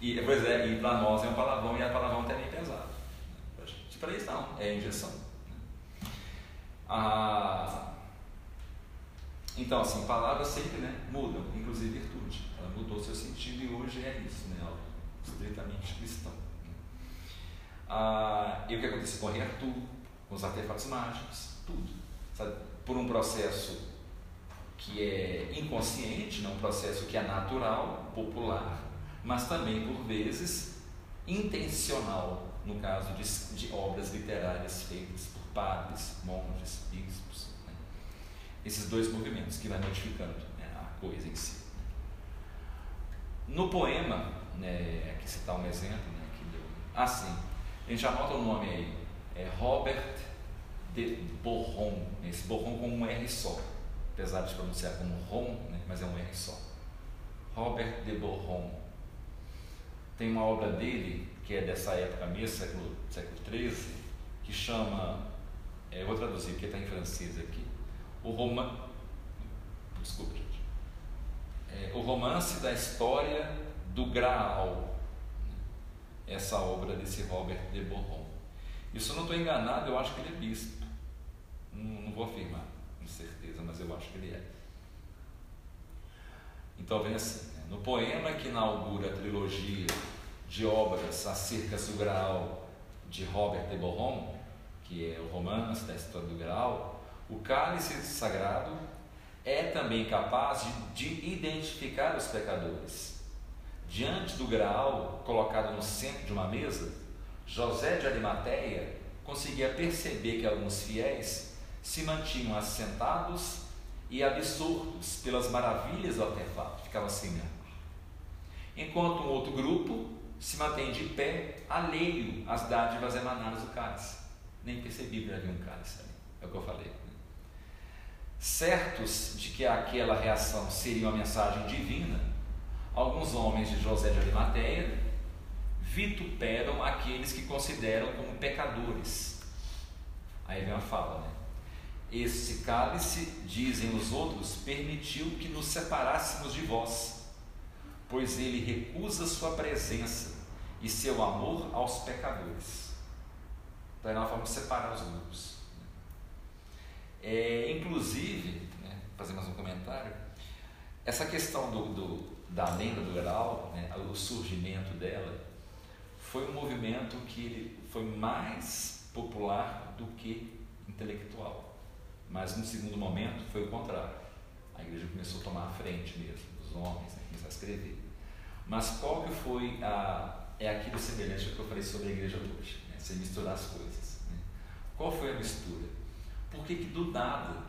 E, pois é, e para nós é um palavrão e a palavrão até bem pesado. Para eles não, é injeção. Ah, então, assim, palavras sempre né, mudam, inclusive virtude. Ela mudou seu sentido e hoje é isso, né, algo estritamente cristão. Ah, e o que acontece com o Arthur, com os artefatos mágicos, tudo. Sabe? Por um processo que é inconsciente, não um processo que é natural, popular, mas também, por vezes, intencional, no caso de, de obras literárias feitas por padres, monges, bispos. Né? Esses dois movimentos que vai modificando né, a coisa em si. No poema, né, aqui citar um exemplo, né, que deu. Ah, sim. A gente anota o nome aí. É Robert de Borron. Esse Borron com um R só. Apesar de pronunciar como Ron, né, mas é um R só. Robert de Borron tem uma obra dele, que é dessa época mesmo, século, século XIII, que chama, é, vou traduzir porque está em francês aqui, o romance, desculpa gente, é, o romance da história do Graal, essa obra desse Robert de se eu não estou enganado, eu acho que ele é bispo, não, não vou afirmar mas eu acho que ele é. Então vem assim, né? no poema que inaugura a trilogia de obras acerca do Graal de Robert de Boron, que é o romance da história do Graal, o cálice sagrado é também capaz de, de identificar os pecadores. Diante do Graal colocado no centro de uma mesa, José de Arimateia conseguia perceber que alguns fiéis se mantinham assentados e absortos pelas maravilhas do artefato, ficava assim mesmo. Enquanto um outro grupo se mantém de pé, alheio às dádivas emanadas do cálice. Nem percebi que havia um cálice ali. É o que eu falei. Certos de que aquela reação seria uma mensagem divina, alguns homens de José de Arimateia vituperam aqueles que consideram como pecadores. Aí vem a fala, né? Esse cálice, dizem os outros, permitiu que nos separássemos de vós pois ele recusa sua presença e seu amor aos pecadores. Então é uma forma de separar os grupos. É, inclusive, né, fazer mais um comentário, essa questão do, do da lenda do Graal, né, o surgimento dela, foi um movimento que foi mais popular do que intelectual. Mas no segundo momento foi o contrário. A igreja começou a tomar a frente mesmo, os homens, né, começaram a escrever. Mas qual que foi a. É aquilo semelhante ao que eu falei sobre a igreja hoje, né, misturar as coisas. Né? Qual foi a mistura? Por que, que do nada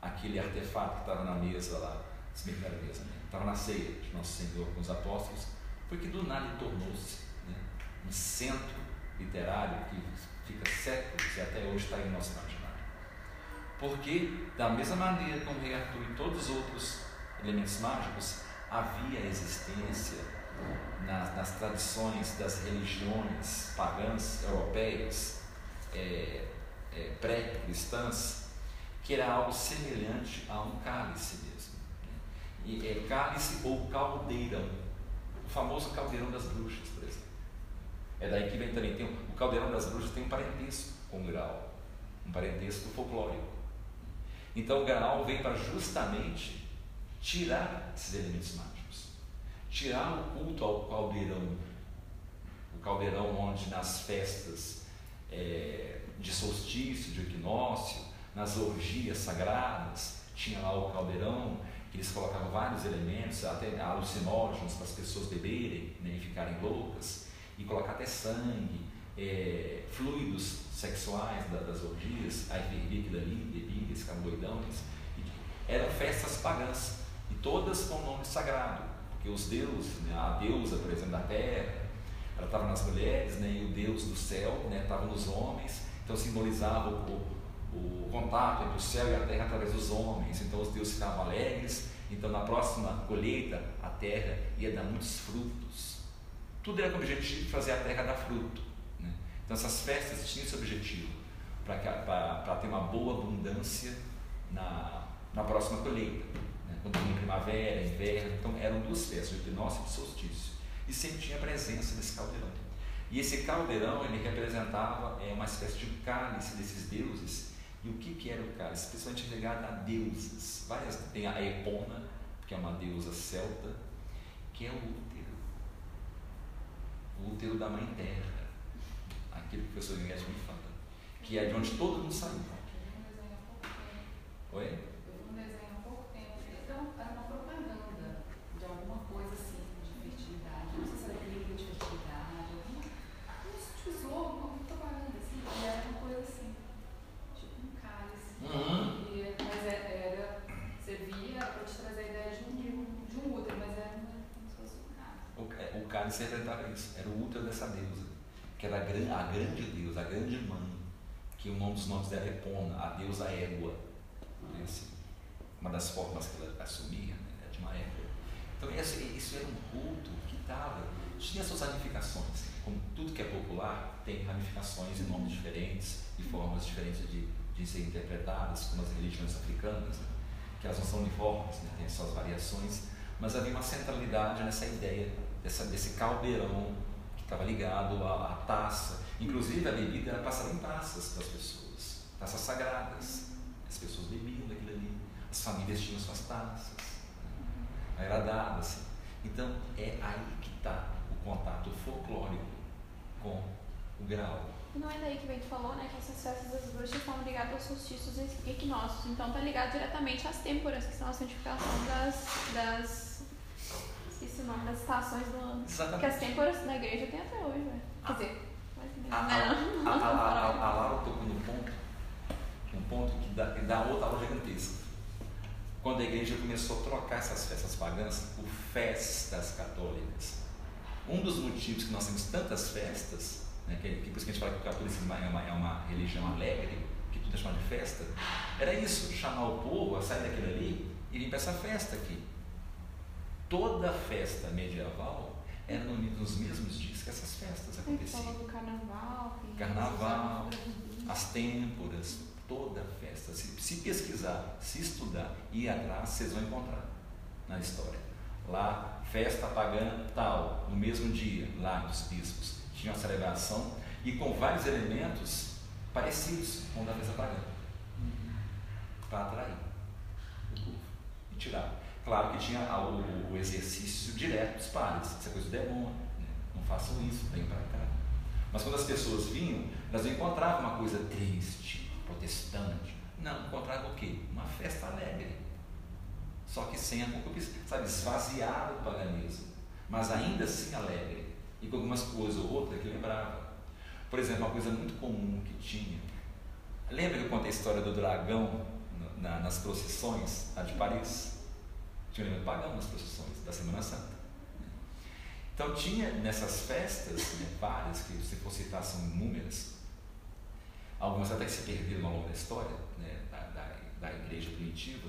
aquele artefato que estava na mesa lá, se era mesa, né? estava na ceia de Nosso Senhor com os apóstolos, foi que do nada tornou-se né, um centro literário que fica séculos e até hoje está em nosso imaginário. Porque, da mesma maneira como o rei Arthur e todos os outros elementos mágicos, havia existência nas, nas tradições das religiões pagãs europeias, é, é, pré-cristãs, que era algo semelhante a um cálice mesmo. Né? E, é, cálice ou caldeirão, o famoso caldeirão das bruxas, por exemplo. É daí que vem também, tem, o caldeirão das bruxas tem um parentesco com o grau, um parentesco folclórico. Então o grau vem para justamente tirar esses elementos mágicos, tirar o culto ao caldeirão, o caldeirão onde nas festas é, de solstício, de equinócio, nas orgias sagradas, tinha lá o caldeirão, que eles colocavam vários elementos, até alucinógenos para as pessoas beberem né, e ficarem loucas, e colocar até sangue, é, fluidos sexuais da, das orgias, fervia aquilo ali, eles ficavam doidões. Eram festas pagãs, e todas com nome sagrado, porque os deuses, né, a deusa, por exemplo, da terra, ela estava nas mulheres, né, e o deus do céu né, estava nos homens, então simbolizava o, o contato entre o céu e a terra através dos homens, então os deuses ficavam alegres, então na próxima colheita a terra ia dar muitos frutos. Tudo era com o objetivo de fazer a terra dar fruto. Então essas festas tinham esse objetivo, para ter uma boa abundância na, na próxima colheita. Né? Quando vinha primavera, inverno, então eram duas festas, o equinócio e o solstício. E sempre tinha a presença desse caldeirão. E esse caldeirão, ele representava é, uma espécie de cálice desses deuses. E o que, que era o cálice? Principalmente ligado a deuses. Várias, tem a Epona, que é uma deusa celta, que é o útero. O útero da mãe terra. Aquilo que o professor Inês me fala. Que é de onde todo mundo saiu. Oi? Eu vi um desenho há pouco tempo. Então, era uma propaganda de alguma coisa assim, de fertilidade. Não sei se era clínica de fertilidade, alguma. Um tesouro, uma propaganda assim. E era uma coisa assim. Tipo um cálice. Uhum. E, mas é- era. Servia para te trazer a ideia de um, de um, de um útero, mas era uma- como se fosse um cálice. O, é, o cálice representava isso, era o útero dessa deusa, que era a, gran, a grande deusa, a grande mãe, que o nome dos nomes dela é Epona, a deusa égua. Né, assim, uma das formas que ela assumia né, de uma égua. Então, esse, isso era um culto que estava, tinha suas ramificações. Como tudo que é popular tem ramificações e nomes diferentes e formas diferentes de, de serem interpretadas, como as religiões africanas, né, que elas não são uniformes, né, têm suas variações, mas havia uma centralidade nessa ideia dessa, desse caldeirão estava ligado à, à taça. Inclusive a bebida era passada em taças para as pessoas, taças sagradas. As pessoas bebiam daquilo ali, as famílias tinham suas taças, né? era dado assim. Então é aí que está o contato folclórico com o grau. Não é daí que vem tu falou, né? Que essas festas das bruxas estavam ligadas aos solstícios e equinócios. Então tá ligado diretamente às têmporas, que são a santificação das. das esqueci o nome, das estações do ano. Porque Exatamente. as têmporas na igreja tem até hoje, velho. Quer dizer, a, Não, não. a Laura tocou num ponto, um ponto que dá, que dá outra aula gigantesca. Quando a igreja começou a trocar essas festas pagãs por festas católicas. Um dos motivos que nós temos tantas festas, né, que, que por isso que a gente fala que o catolicismo é uma, é uma religião alegre, que tudo é chamado de festa, era isso, chamar o povo a sair daquilo ali e vir para essa festa aqui. Toda festa medieval era no- nos mesmos dias que essas festas aconteciam falou do carnaval. Carnaval, as têmporas, toda festa. Se, se pesquisar, se estudar e ir atrás, vocês vão encontrar na história. Lá, festa pagã tal, no mesmo dia, lá dos bispos, tinha uma celebração e com vários elementos parecidos com o da festa pagã. para atrair o povo e tirar. Claro que tinha o, o exercício direto dos pares, isso é coisa do demônio, né? não façam isso, venham para cá. Mas quando as pessoas vinham, elas não encontravam uma coisa triste, protestante. Não, encontravam o quê? Uma festa alegre. Só que sem a concupiscência, sabe, esvaziada do paganismo, mas ainda assim alegre. E com algumas coisas ou outra que lembrava. Por exemplo, uma coisa muito comum que tinha. Lembra que eu contei a história do dragão na, nas procissões lá de Paris? Elemento pagão nas procissões da Semana Santa. Então tinha nessas festas, né, várias, que se for citar são inúmeras, algumas até que se perderam ao longo da história, né, da, da, da, igreja primitiva,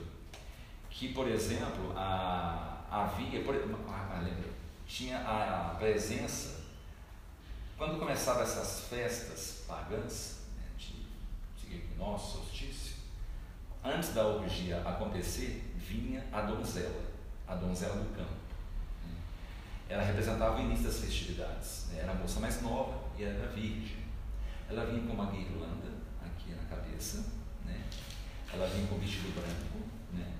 que, por exemplo, a, havia, por, ah, lembra, tinha a, a presença, quando começavam essas festas pagãs, né, de, de equinócio, solstício, antes da orgia acontecer, vinha a donzela, a donzela do campo ela representava o início das festividades. Né? Era a moça mais nova e era virgem. Ela vinha com uma guirlanda aqui na cabeça, né? ela vinha com um vestido branco, né?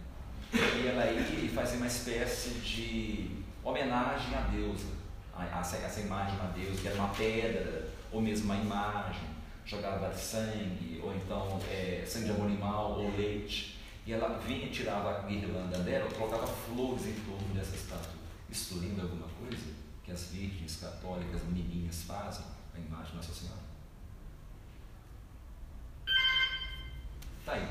e ela ia fazer uma espécie de homenagem à deusa, a, a, essa imagem a Deus, que era uma pedra, ou mesmo uma imagem, jogava sangue, ou então é, sangue de algum animal, ou leite. E ela vinha tirava a guirlanda dela, colocava flores em torno dessa estátua. Estudindo alguma coisa que as virgens católicas menininhas fazem a imagem de Nossa Senhora. Está aí.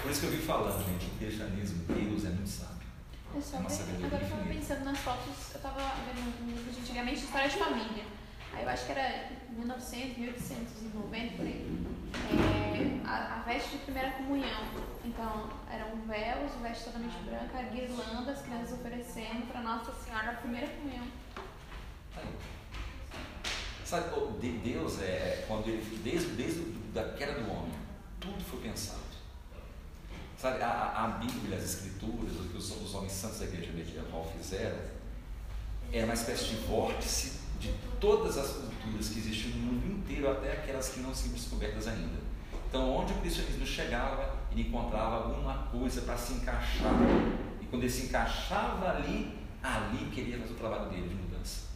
Por isso que eu vim falando, gente, o cristianismo, Deus é muito sábio. Eu só é agora eu estava pensando nas fotos, eu estava vendo um livro de antigamente, História de Família. Aí eu acho que era 1900, 1890, por aí. É, a, a, veste de primeira comunhão. Então, eram véus, veste totalmente branca, a guirlanda, as crianças oferecendo para Nossa Senhora a primeira comunhão. Sabe, de Deus é quando ele, desde, desde a queda do homem, tudo foi pensado. Sabe, a, a Bíblia, as Escrituras, o que os, os homens santos da igreja medieval fizeram, é uma espécie de vórtice de todas as culturas que existiam no mundo inteiro, até aquelas que não tinham descobertas ainda. Então, onde o cristianismo chegava, ele encontrava alguma coisa para se encaixar. E quando ele se encaixava ali, ali queria fazer o trabalho dele de mudança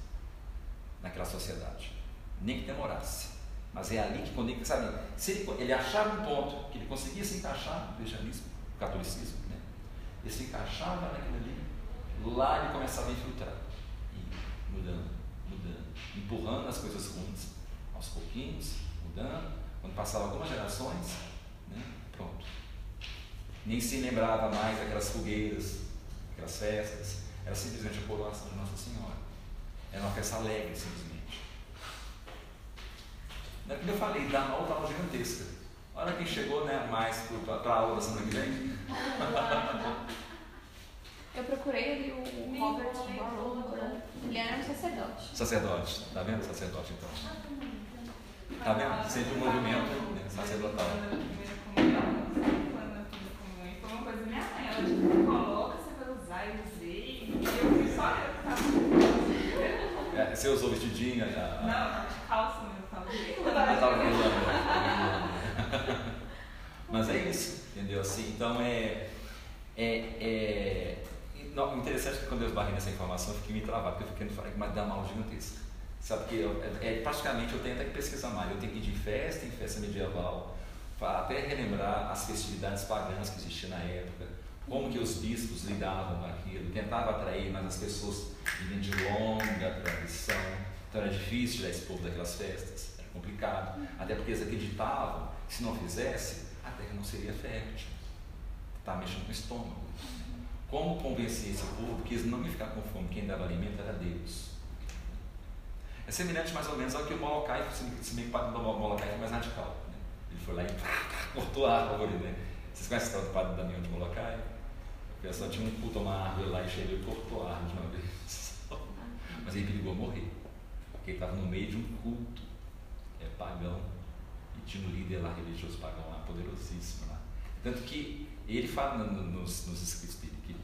naquela sociedade. Nem que demorasse. Mas é ali que, quando ele, sabe, se ele, ele achava um ponto que ele conseguia se encaixar no cristianismo, no catolicismo, né? ele se encaixava naquilo ali, lá ele começava a infiltrar e mudando empurrando as coisas ruins aos pouquinhos, mudando. Quando passava algumas gerações, né, pronto. Nem se lembrava mais daquelas fogueiras, aquelas festas. Era simplesmente a coroação de Nossa Senhora. Era uma festa alegre, simplesmente. Não é como eu falei, dá uma aula gigantesca. Olha quem chegou né, mais para a aula da semana que vem. Eu procurei ali o Robert Morrow, ele era um sacerdote. Sacerdote, tá vendo? Sacerdote então. Tá vendo? Sempre um movimento né, sacerdotal. Foi uma coisa minha mãe, ela tipo, coloca, você vai usar e usei. E eu fui só eu que tava. É, você usou vestidinha já? Não, de calça mesmo, tava Eu tava Mas é isso, entendeu? Assim, então é, é, é não, interessante é que quando eu esbarrei nessa informação, eu fiquei me travado, porque eu fiquei mas dá uma aula gigantesca. Sabe, porque eu, é, é, praticamente eu tenho até que pesquisar mais. Eu tenho que ir de festa em festa medieval, até relembrar as festividades pagãs que existiam na época, como que os bispos lidavam com aquilo, tentava atrair, mas as pessoas vinham de longa tradição, então era difícil tirar esse povo daquelas festas, era complicado, até porque eles acreditavam que se não fizesse, a terra não seria fértil, estava mexendo com o estômago. Como convencer esse povo que eles não iam ficar com fome? Quem dava alimento era Deus. É semelhante mais ou menos ao que o Molokai, se bem que o Molokai foi mais radical. Né? Ele foi lá e cortou a árvore. Né? Vocês conhecem a história do padre Damião de Molokai? O pessoal tinha um culto a uma árvore lá e chegou e cortou a árvore de uma vez. Mas ele perigou morrer. Porque ele estava no meio de um culto é, pagão. E tinha um líder lá religioso pagão lá, poderosíssimo lá. Tanto que ele fala nos, nos escritos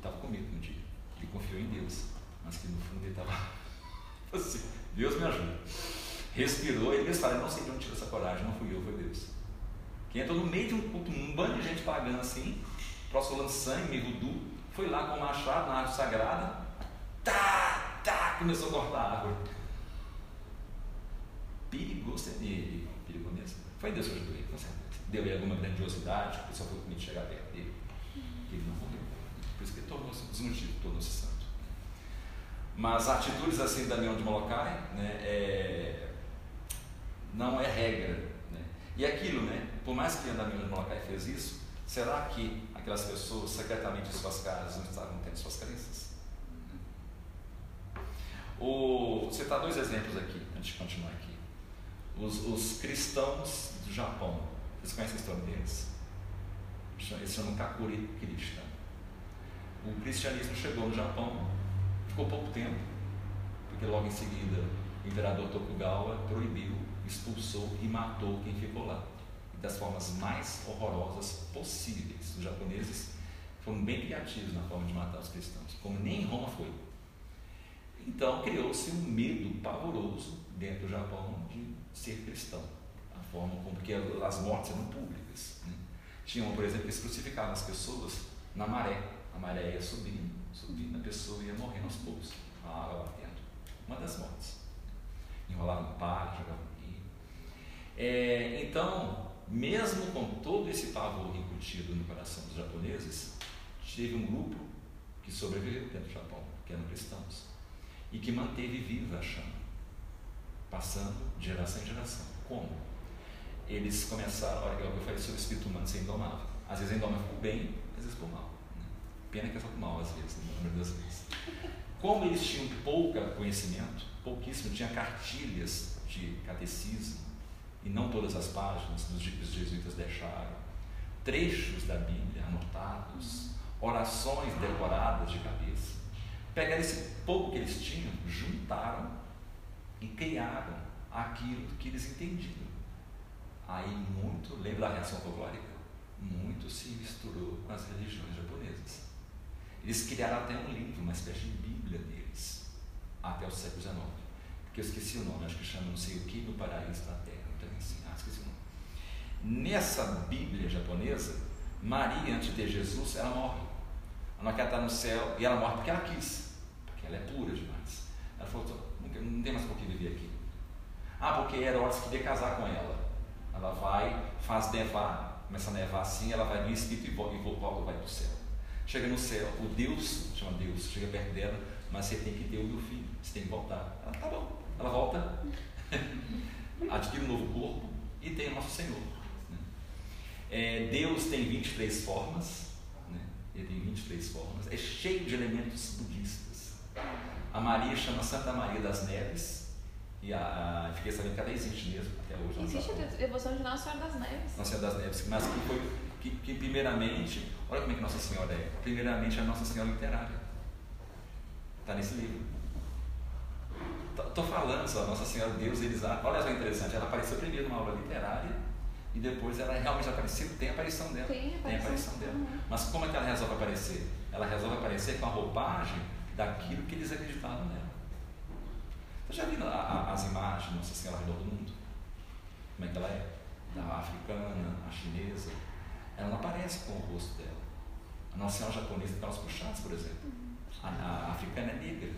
estava comigo um dia. Ele confiou em Deus, mas que no fundo ele estava assim, Deus me ajuda. Respirou, e Deus fala, eu não sei de onde tirou essa coragem, não fui eu, foi Deus. que entrou no meio de um culto, um bando de gente pagando assim, próximo sangue, voodoo, foi lá com o machado na árvore sagrada, tá, tá, começou a cortar a árvore. Perigoso é dele, perigo mesmo. Foi Deus que ajudou ele, com certeza. Deu ele alguma grandiosidade, o pessoal foi com medo de chegar perto dele. Ele não morreu. Isso que tornou-se desungido, tornou-se santo. Mas atitudes assim da Leão de Molokai né, é, não é regra. Né? E aquilo, né, por mais que Leão de Molokai fez isso, será que aquelas pessoas secretamente em suas casas não estavam tendo suas crenças? O, vou citar dois exemplos aqui, antes de continuar aqui. Os, os cristãos do Japão, vocês conhecem a história deles? Eles chamam Kakuri Krishna. O cristianismo chegou no Japão, ficou pouco tempo, porque logo em seguida o imperador Tokugawa proibiu, expulsou e matou quem ficou lá. Das formas mais horrorosas possíveis. Os japoneses foram bem criativos na forma de matar os cristãos, como nem em Roma foi. Então criou-se um medo pavoroso dentro do Japão de ser cristão. A forma como porque as mortes eram públicas. Né? Tinham, por exemplo, eles crucificavam as pessoas na maré. A maré ia subindo, subindo, a pessoa ia morrendo aos poucos, a água batendo. Uma das mortes. Enrolavam um palha, jogavam rio. É, então, mesmo com todo esse pavor incutido no coração dos japoneses, teve um grupo que sobreviveu dentro do Japão, que eram cristãos, e que manteve viva a chama, passando de geração em geração. Como? Eles começaram, olha eu falei sobre o espírito humano ser indomável. Às vezes é indomável por bem, às vezes por mal. Pena que é por mal, às vezes, na maioria das vezes. Como eles tinham pouco conhecimento, pouquíssimo, tinha cartilhas de catecismo, e não todas as páginas dos jesuítas deixaram, trechos da Bíblia anotados, orações decoradas de cabeça. Pegaram esse pouco que eles tinham, juntaram e criaram aquilo que eles entendiam. Aí muito, lembra da reação folclórica? Muito se misturou com as religiões japonesas. Eles criaram até um livro, uma espécie de Bíblia deles, até o século XIX. Porque eu esqueci o nome, acho que chama não sei o que no paraíso da terra. Então, assim, ah, esqueci o nome. Nessa Bíblia japonesa, Maria, antes de ter Jesus, ela morre. Ela não quer estar no céu e ela morre porque ela quis, porque ela é pura demais. Ela falou: não tem mais por que viver aqui. Ah, porque Herodes queria casar com ela. Ela vai, faz nevar, começa a nevar assim, ela vai no espírito e volta, vai para o céu. Chega no céu, o Deus, chama Deus, chega perto dela, mas você tem que ter o meu filho, você tem que voltar. Ela, tá bom. Ela volta, adquire um novo corpo e tem o nosso Senhor. Né? É, Deus tem 23 formas, né? ele tem 23 formas, é cheio de elementos budistas. A Maria chama Santa Maria das Neves, e a, a, fiquei sabendo que ela existe mesmo, até hoje. Existe a devoção de Nossa Senhora das Neves. Nossa Senhora das Neves, mas que foi, que, que primeiramente, olha como é que Nossa Senhora é, primeiramente a Nossa Senhora literária. Está nesse livro. Estou falando só, Nossa Senhora Deus, eles, olha só interessante, ela apareceu primeiro numa aula literária e depois ela realmente apareceu, tem a aparição dela. Tem a aparição, tem a aparição dela. Uhum. Mas como é que ela resolve aparecer? Ela resolve aparecer com a roupagem daquilo que eles acreditavam nela. Você já viu a, a, as imagens de Nossa Senhora ao redor do mundo? Como é que ela é? Da africana, a chinesa. Ela não aparece com o rosto dela. A Nossa Senhora japonesa tem pelas puxadas, por exemplo. A, a, africana é negra.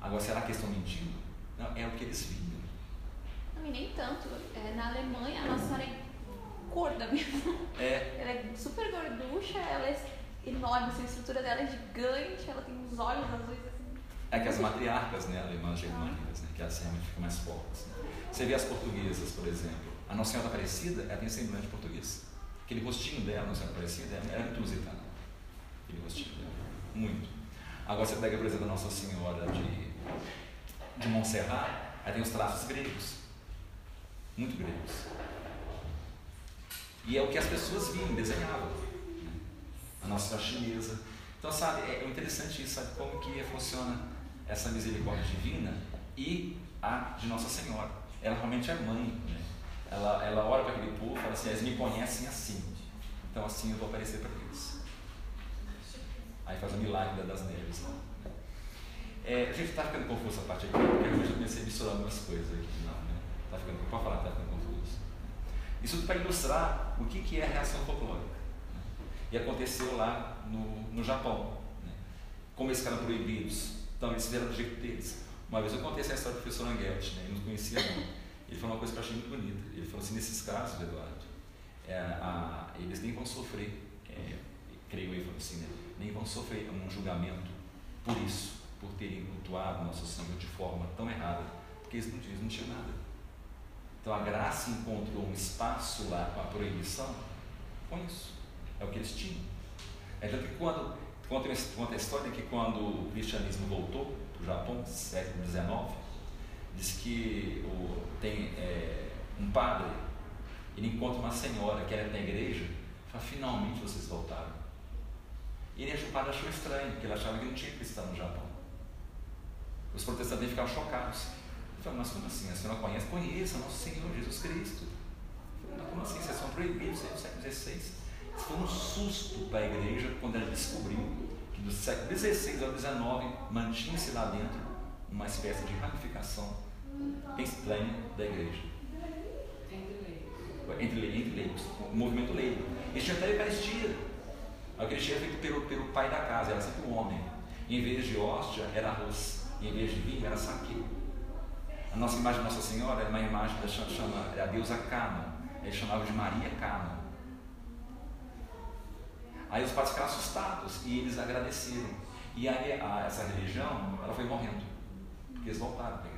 Agora, será que eles estão mentindo? Não, é o que eles viam. Não, e nem tanto. É, na Alemanha, a Nossa Senhora é gorda mesmo. É. Ela é super gorducha, ela é enorme, assim, a estrutura dela é gigante, ela tem uns olhos azuis assim. É que as matriarcas, né, alemãs germânicas, né, que elas realmente ficam mais fortes. Né? Você vê as portuguesas, por exemplo. A Nossa Senhora Aparecida, ela tem semblante português. Aquele rostinho dela, a Nossa Senhora Aparecida, é muito lusitana. Aquele rostinho dela. Muito. Agora você pega, por exemplo, a Nossa Senhora de, de Montserrat, ela tem os traços gregos. Muito gregos. E é o que as pessoas viam, desenhavam. Né? A Nossa Senhora chinesa. Então, sabe, é interessante isso, sabe como que funciona essa misericórdia divina e a de Nossa Senhora. Ela realmente é mãe, né? Ela, ela olha para aquele povo e fala assim, eles me conhecem assim. Então assim eu vou aparecer para eles. Aí faz o milagre das neves. Né? É, a gente está ficando confuso essa parte aqui, porque eu comecei a misturar algumas coisas aqui. Não, né? Tá ficando, pode falar, está ficando confuso. Isso tudo para ilustrar o que, que é a reação folclórica. Né? E aconteceu lá no, no Japão. Né? Como eles ficaram proibidos, então eles fizeram do jeito deles. Uma vez eu contei essa história do professor Angelt, né? ele não conhecia não. Ele falou uma coisa que eu achei muito bonita. Ele falou assim, nesses casos, Eduardo, é, a, eles nem vão sofrer, é, creio eu, falou assim, né? nem vão sofrer um julgamento por isso, por terem cultuado Nosso Senhor de forma tão errada, porque eles não, eles não tinham nada. Então a graça encontrou um espaço lá com a proibição com isso. É o que eles tinham. É tanto que quando, conta, conta a história que quando o cristianismo voltou para o Japão, século XIX, diz que o, tem é, um padre, ele encontra uma senhora que era da igreja, fala, finalmente vocês voltaram. E ele, o padre achou estranho, porque ele achava que não tinha cristão no Japão. Os protestantes ficaram chocados. Ele falou, mas como assim? A senhora conhece? Conheça nosso Senhor Jesus Cristo. Mas como assim? Vocês são proibidos aí no século XVI. Isso foi um susto para a igreja quando ela descobriu que do século XVI ao XIX mantinha-se lá dentro uma espécie de ramificação estranha da igreja. Entre. Entre leigos, o movimento leigo. Eles tinham até a Eucaristia. A Eucaristia era feita pelo, pelo pai da casa, era sempre um homem. Em vez de hóstia, era arroz. Em vez de vinho, era saque. A nossa imagem de Nossa Senhora é uma imagem da chama, é a deusa Cano. Eles chamavam de Maria Cano. Aí os pais ficaram assustados e eles agradeceram. E aí a, essa religião, ela foi morrendo. Porque eles voltaram.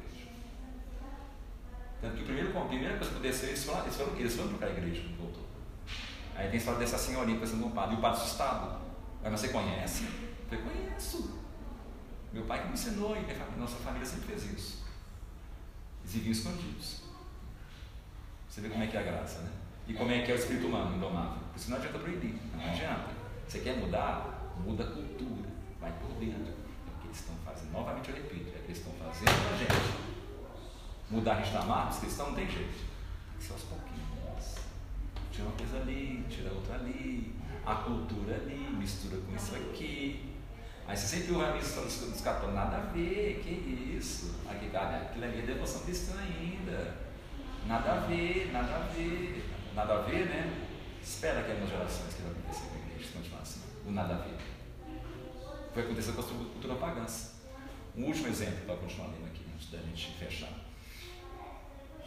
Tanto que o primeiro, a primeira coisa que aconteceu, eles foram, eles foram, eles foram para a igreja quando voltou. Aí tem a história dessa senhorinha pensando no padre, e o padre assustado. Mas você conhece? Eu falei, conheço. Meu pai que me ensinou, e nossa família sempre fez isso. Eles viviam escondidos. Você vê como é que é a graça, né? E como é que é o espírito humano indomável. Por isso não adianta proibir, não adianta. Você quer mudar? Muda a cultura, vai por dentro. É o que eles estão fazendo. Novamente eu repito, é o que eles estão fazendo com a gente. Mudar amado, os cristãos não tem jeito. Tem que ser aos pouquinhos. Tira uma coisa ali, tira outra ali, a cultura ali, mistura com isso aqui. Aí você sempre ouve a missa dos católicos, nada a ver, que isso? Aqui, aquilo ali é devoção cristã ainda. Nada a ver, nada a ver. Nada a ver, né? Espera que algumas gerações que vai acontecer com a igreja, continuar assim. O nada a ver. Foi acontecer com a cultura pagã. Um último exemplo para continuar lendo aqui, antes da gente fechar.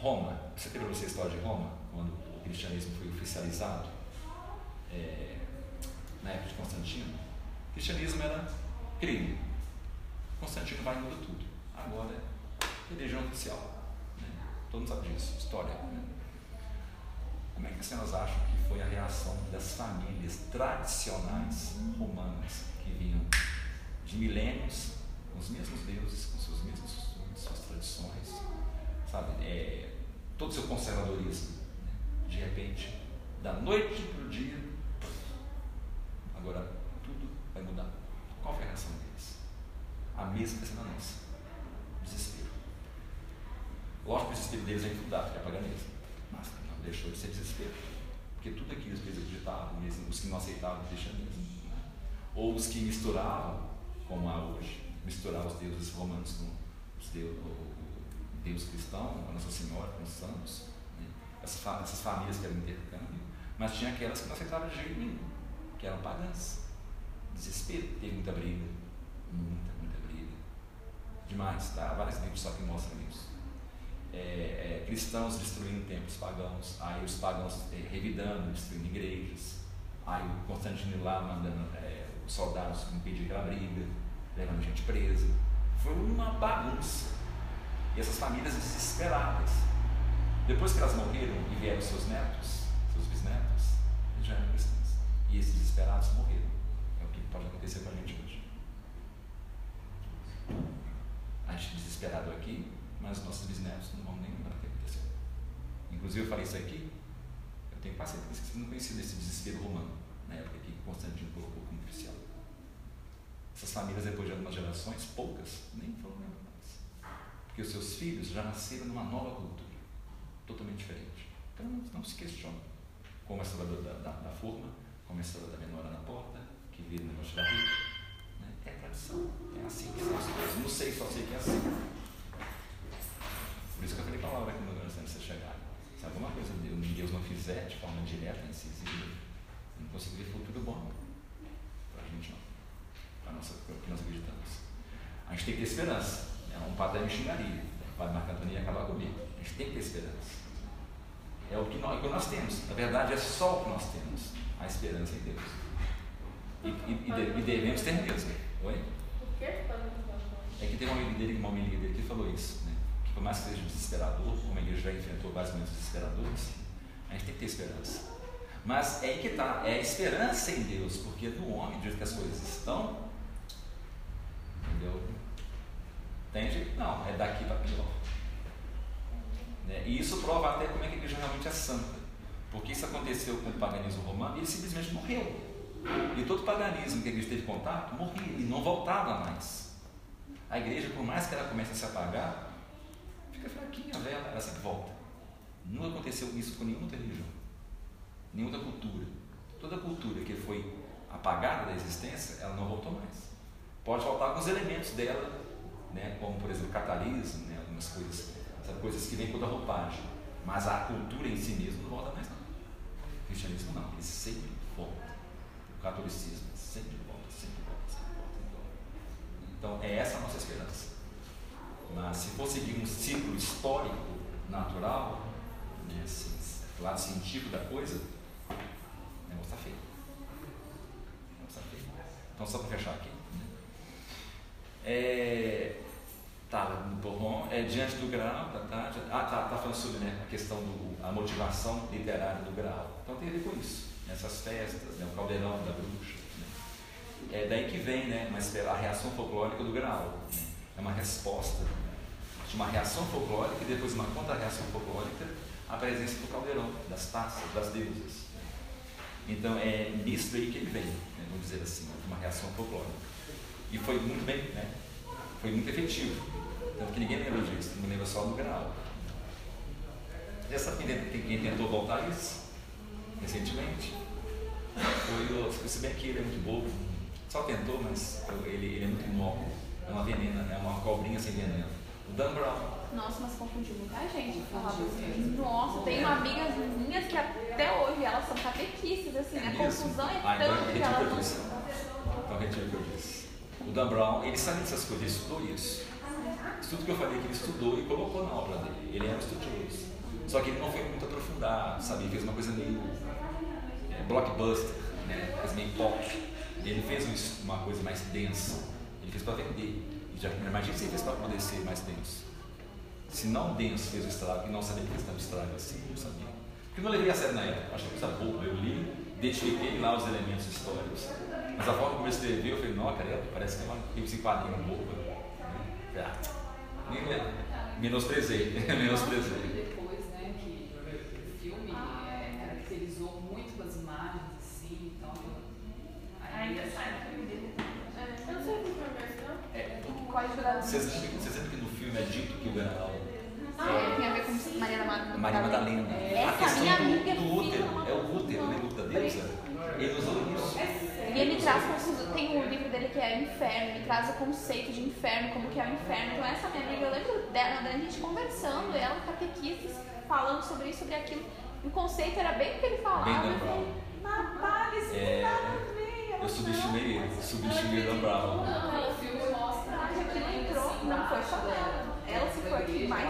Roma. Você teve você a história de Roma, quando o cristianismo foi oficializado? É, na época de Constantino? O cristianismo era crime. Constantino vai e muda tudo. Agora é religião oficial. Né? Todo mundo sabe disso, história. Né? Como é que as senhoras acham que foi a reação das famílias tradicionais romanas que vinham de milênios com os mesmos deuses, com seus mesmos costumes, suas tradições, sabe? É, todo o seu conservadorismo. Né? De repente, da noite para o dia, agora tudo vai mudar. Qual foi a reação deles? A mesma que a nossa. Desespero. Lógico que o desespero deles é infundado, que é paganismo. Mas não deixou de ser desespero. Porque tudo aquilo que eles acreditavam, mesmo os que não aceitavam cristianismo, ou os que misturavam, como há hoje, misturavam os deuses romanos com os deuses, Deus cristão, a Nossa Senhora, com os santos, né? essas, essas famílias que eram intercâmbio, mas tinha aquelas que não aceitavam de jeito nenhum, que eram pagãs desespero, teve muita briga, muita, muita briga. Demais, tá? Vários livros só que mostram isso. É, é, cristãos destruindo templos pagãos, aí os pagãos é, revidando, destruindo igrejas, aí o Constantino lá mandando é, os soldados impedir aquela briga, levando gente presa. Foi uma bagunça. E essas famílias desesperadas. Depois que elas morreram e vieram seus netos, seus bisnetos, eles já eram cristãos. E esses desesperados morreram pode acontecer com a gente hoje. A gente desesperado aqui, mas nossos bisnetos não vão nem lembrar o que aconteceu. Inclusive, eu falei isso aqui, eu tenho certeza que vocês não conheciam desse desespero romano, na época que Constantino colocou como oficial. Essas famílias, depois de algumas gerações, poucas, nem foram. Porque os seus filhos já nasceram numa nova cultura, totalmente diferente. Então, não se questiona. Como a história da, da, da forma, como a história da menora na porta, que vive no negócio da vida. Né? É tradição. É assim que são as coisas. Não sei, só sei que é assim. Por isso que eu falei para a Laura que no antes de você chegar. Sabe uma coisa? Deus não fizer de forma direta, incisiva, não conseguiria futuro bom para a gente não, para o que nós acreditamos. A gente tem que ter esperança. É um padre me xingaria. O padre Marco Antônio ia acabar comigo. A gente tem que ter esperança. É o que nós, o que nós temos. Na verdade, é só o que nós temos. A esperança em Deus. E, e, e, de, devemos ter mesmo. Oi? Por que É que tem uma amiga dele, uma amiga dele que falou isso, né? Que por mais que seja desesperador, como a igreja já enfrentou vários momentos desesperadores, a gente tem que ter esperança. Mas é aí que está, é a esperança em Deus, porque no homem, do jeito que as coisas estão, entendeu? Jeito? Não, é daqui para pior. Né? E isso prova até como é que a igreja realmente é santa. Porque isso aconteceu com o paganismo romano e ele simplesmente morreu. E todo paganismo que a igreja teve contato morria e não voltava mais. A igreja, por mais que ela comece a se apagar, fica fraquinha, velha, ela sempre volta. Nunca aconteceu isso com nenhuma outra religião, nenhuma outra cultura. Toda cultura que foi apagada da existência, ela não voltou mais. Pode voltar alguns elementos dela, né, como por exemplo catalismo, né, algumas coisas, sabe, coisas que vêm com a roupagem. Mas a cultura em si mesmo não volta mais não. O cristianismo não, ele sempre volta. O catolicismo sempre volta, sempre volta, sempre volta, volta. Então é essa a nossa esperança. Mas se for seguir um ciclo histórico, natural, né, assim, do lado científico da coisa, o está feio. O negócio está feio. Então só para fechar aqui. Né? É, tá, no Borron, é diante do grau, tá, tá, ah, tá, tá falando sobre né, a questão da motivação literária do grau. Então tem a ver com isso, nessas festas, né, o caldeirão da bruxa. Né. É daí que vem né, mas a reação folclórica do grau. Né, é uma resposta de uma reação folclórica e depois uma contra-reação folclórica à presença do caldeirão, das taças, das deusas. Então é nisso aí que ele vem, né, vamos dizer assim, uma reação folclórica. E foi muito bem, né? Foi muito efetivo. Tanto que ninguém lembra disso, não lembra só do grau. Já sabe quem, tentou voltar isso? Recentemente? Foi o. Se bem que ele é muito bobo, só tentou, mas ele, ele é muito inócuo. É uma venena, é uma cobrinha sem veneno. O Dan Brown. Nossa, mas confundiu muita gente falar. Nossa, tem amigas minhas que até hoje elas são catequistas, assim, a mesmo? confusão é Ah, então tanta que elas não. Então retiro o que eu disse. O Dan Brown, ele sabe dessas coisas, ele estudou isso. Isso tudo que eu falei que ele estudou e colocou na obra dele. Ele era estudioso. Só que ele não foi muito aprofundado, sabe? Ele fez uma coisa meio é, blockbuster, né? Coisa meio pop. Ele fez um- uma coisa mais densa. Ele fez para vender. E já imagina se ele fez para poder ser mais denso. Se não denso fez o estrago e não sabia que fez tanto estrago assim, não sabia. Porque eu não levei a sério na época, acho que coisa boba. Eu li, identifiquei lá os elementos históricos. Mas a forma como ele escreveu, eu falei, não, cara, parece que é uma esse quadrinho boba. Falei, Ah, nem lembro. Menosprezei, menosprezei. Depois, né, que o filme é, caracterizou muito com as imagens, assim, então. Ainda sai que- filme dele. Eu não sei o que foi não. É, vocês lembram vocês lembram que no filme é dito que o General É, tem a ver com Maria da Madalena. Maria Madalena. a Essa questão minha do, amiga do útero, é o útero, né? O da deusa. Ele usou isso. E ele traz confusão. Tem um livro dele que é Inferno, ele traz o conceito de inferno, como que é o inferno. Então essa minha amiga, eu lembro dela, da gente conversando, ela, catequistas, falando sobre isso, sobre aquilo. E o conceito era bem o que ele falava. Bem eu Dan Brown. Natália, isso É, nada a ver. Eu subestimei ele, subestimei Dan Brown. Não, o filme mostra. Não, gente, ele entrou, assim, não foi só da- ela. Ela se foi a que mais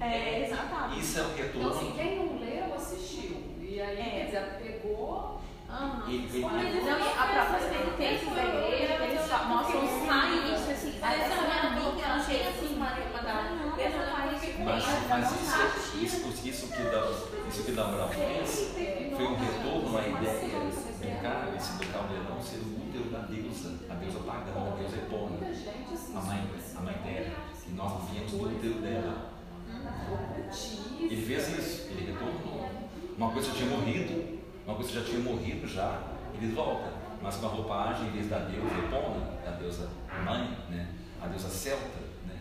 É, exatamente. Isso é o Então, assim, retorno. quem não leu, assistiu. E aí, É. quer dizer, pegou. Aham. Ele- ele- Não, e a própria penitência da igreja, que eles mostram os raios, assim, essa minha amiga, ela chega assim, Maria Madalena, essa raiz de Mas, mas isso, isso, isso, que Dan, isso que Dan Brown fez foi um retorno à ideia brincar esse do caldeirão ser o útero da deusa, a deusa pagã, a deusa gente, assim, a mãe, a mãe terra, que nós viemos do útero dela. Ele fez isso, ele retornou. Uma coisa já tinha morrido, uma coisa já tinha morrido já, ele volta, mas com a roupagem, em vez da deusa Epona, a deusa mãe, né? a deusa celta, né?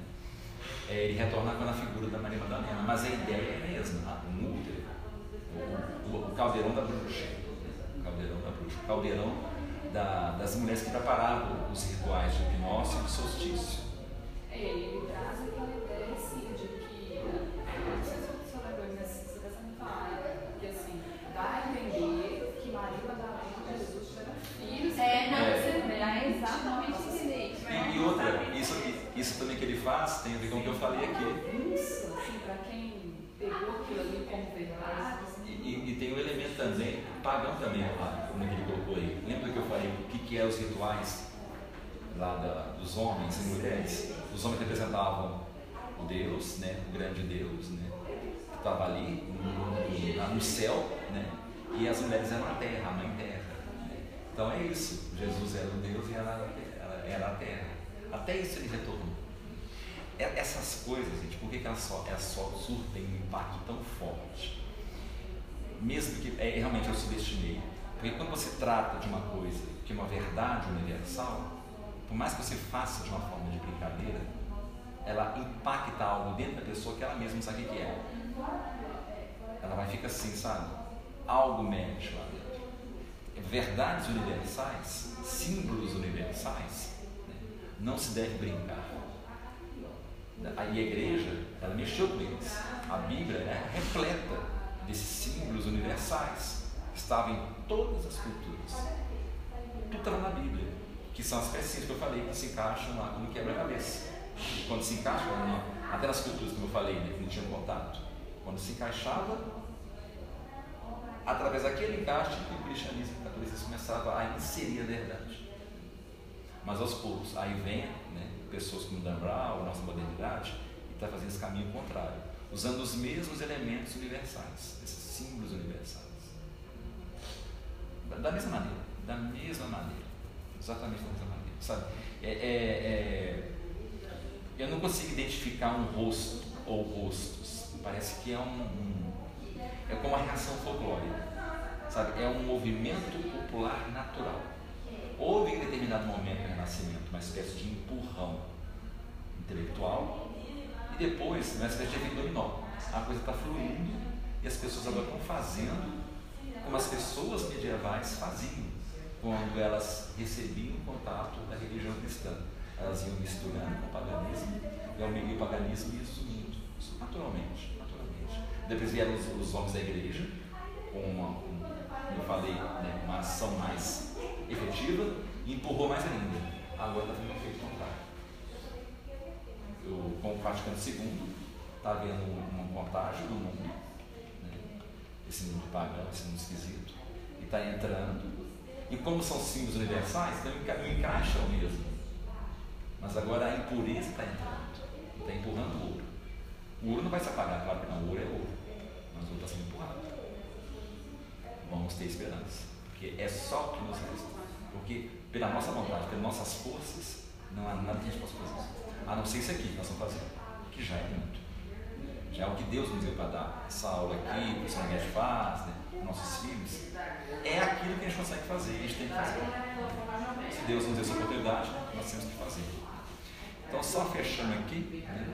É, ele retorna com a figura da Maria Madalena, mas a ideia é a mesma, o útero, o, o- caldeirão da bruxa, o caldeirão da bruxa, o caldeirão da- das mulheres que preparavam os rituais de equinócio e de solstício. É, ele traz assim, porque assim, dá a entender que Maria Jesus filhos. É, não, você é exatamente entender isso. E, outra, isso, também que ele faz tem a ver com o que eu falei aqui. Assim, quem pegou aquilo ali. Assim, e, e, tem o elemento também, pagão também lá, que ele aí. Lembra que eu falei o que, eram os rituais lá da, dos homens e mulheres? Os homens representavam o Deus, né, o grande Deus, né, que estava ali no, no céu, né, e as mulheres eram a terra, a mãe terra. né. Então é isso, Jesus era o Deus e ela era a terra. Até isso ele retornou. Essas coisas, gente, por que, que elas, só, elas só surtem um impacto tão forte? Mesmo que é, realmente eu subestimei. Porque quando você trata de uma coisa que é uma verdade universal, por mais que você faça de uma forma de brincadeira, ela impacta algo dentro da pessoa que ela mesma não sabe o que é. Ela vai ficar assim, sabe? Algo mexe lá dentro. Verdades universais, símbolos universais, né? não se deve brincar. A igreja, ela mexeu com eles. A Bíblia é repleta desses símbolos universais. Estava em todas as culturas. Tudo estava na Bíblia. Que são as pecinhas que eu falei que se encaixam lá como quebra-cabeça. Quando se encaixa, até nas culturas como eu falei, né, que não tinham contato. Quando se encaixava, através daquele encaixe que o cristianismo e o catolicismo começava a inserir a verdade. Mas aos poucos, aí vem né, pessoas como Dan Brown, nossa modernidade, e está fazendo esse caminho contrário, usando os mesmos elementos universais, esses símbolos universais. Da, da mesma maneira, da mesma maneira, exatamente da mesma maneira, sabe? É, é, é, eu não consigo identificar um rosto ou rostos, parece que é um, um é como a reação folclórica, sabe? É um movimento popular natural. Houve em determinado momento no Renascimento uma espécie de empurrão intelectual e depois uma espécie de efeito dominó. A coisa está fluindo e as pessoas agora estão fazendo como as pessoas medievais faziam quando elas recebiam contato da religião cristã. Elas iam misturando com o paganismo e o paganismo ia sumindo, isso naturalmente, naturalmente. Depois vieram os, os homens da igreja com uma, um, como eu falei, né, uma ação mais efetiva e empurrou mais ainda. Agora está fazendo um efeito contrário. O, com o Vaticano II, está havendo uma contagem do mundo, né, esse mundo pagão, esse mundo esquisito, e está entrando. E como são símbolos universais, então enca- encaixa o mesmo. Mas agora a impureza está entrando, está empurrando o ouro. O ouro não vai se apagar, claro que não, o ouro é ouro, mas o ouro está sendo empurrado. Vamos ter esperança, porque é só o que nos resta. Porque pela nossa vontade, pelas nossas forças, não há nada que a gente possa fazer. A não ser isso aqui que nós estamos fazendo, que já é muito. Já é o que Deus nos deu para dar. Essa aula aqui, que o São Guedes faz, né? nossos filhos, é aquilo que a gente consegue fazer, a gente tem que fazer. Se Deus nos deu essa oportunidade, nós temos que fazer. Então, só fechando aqui, né?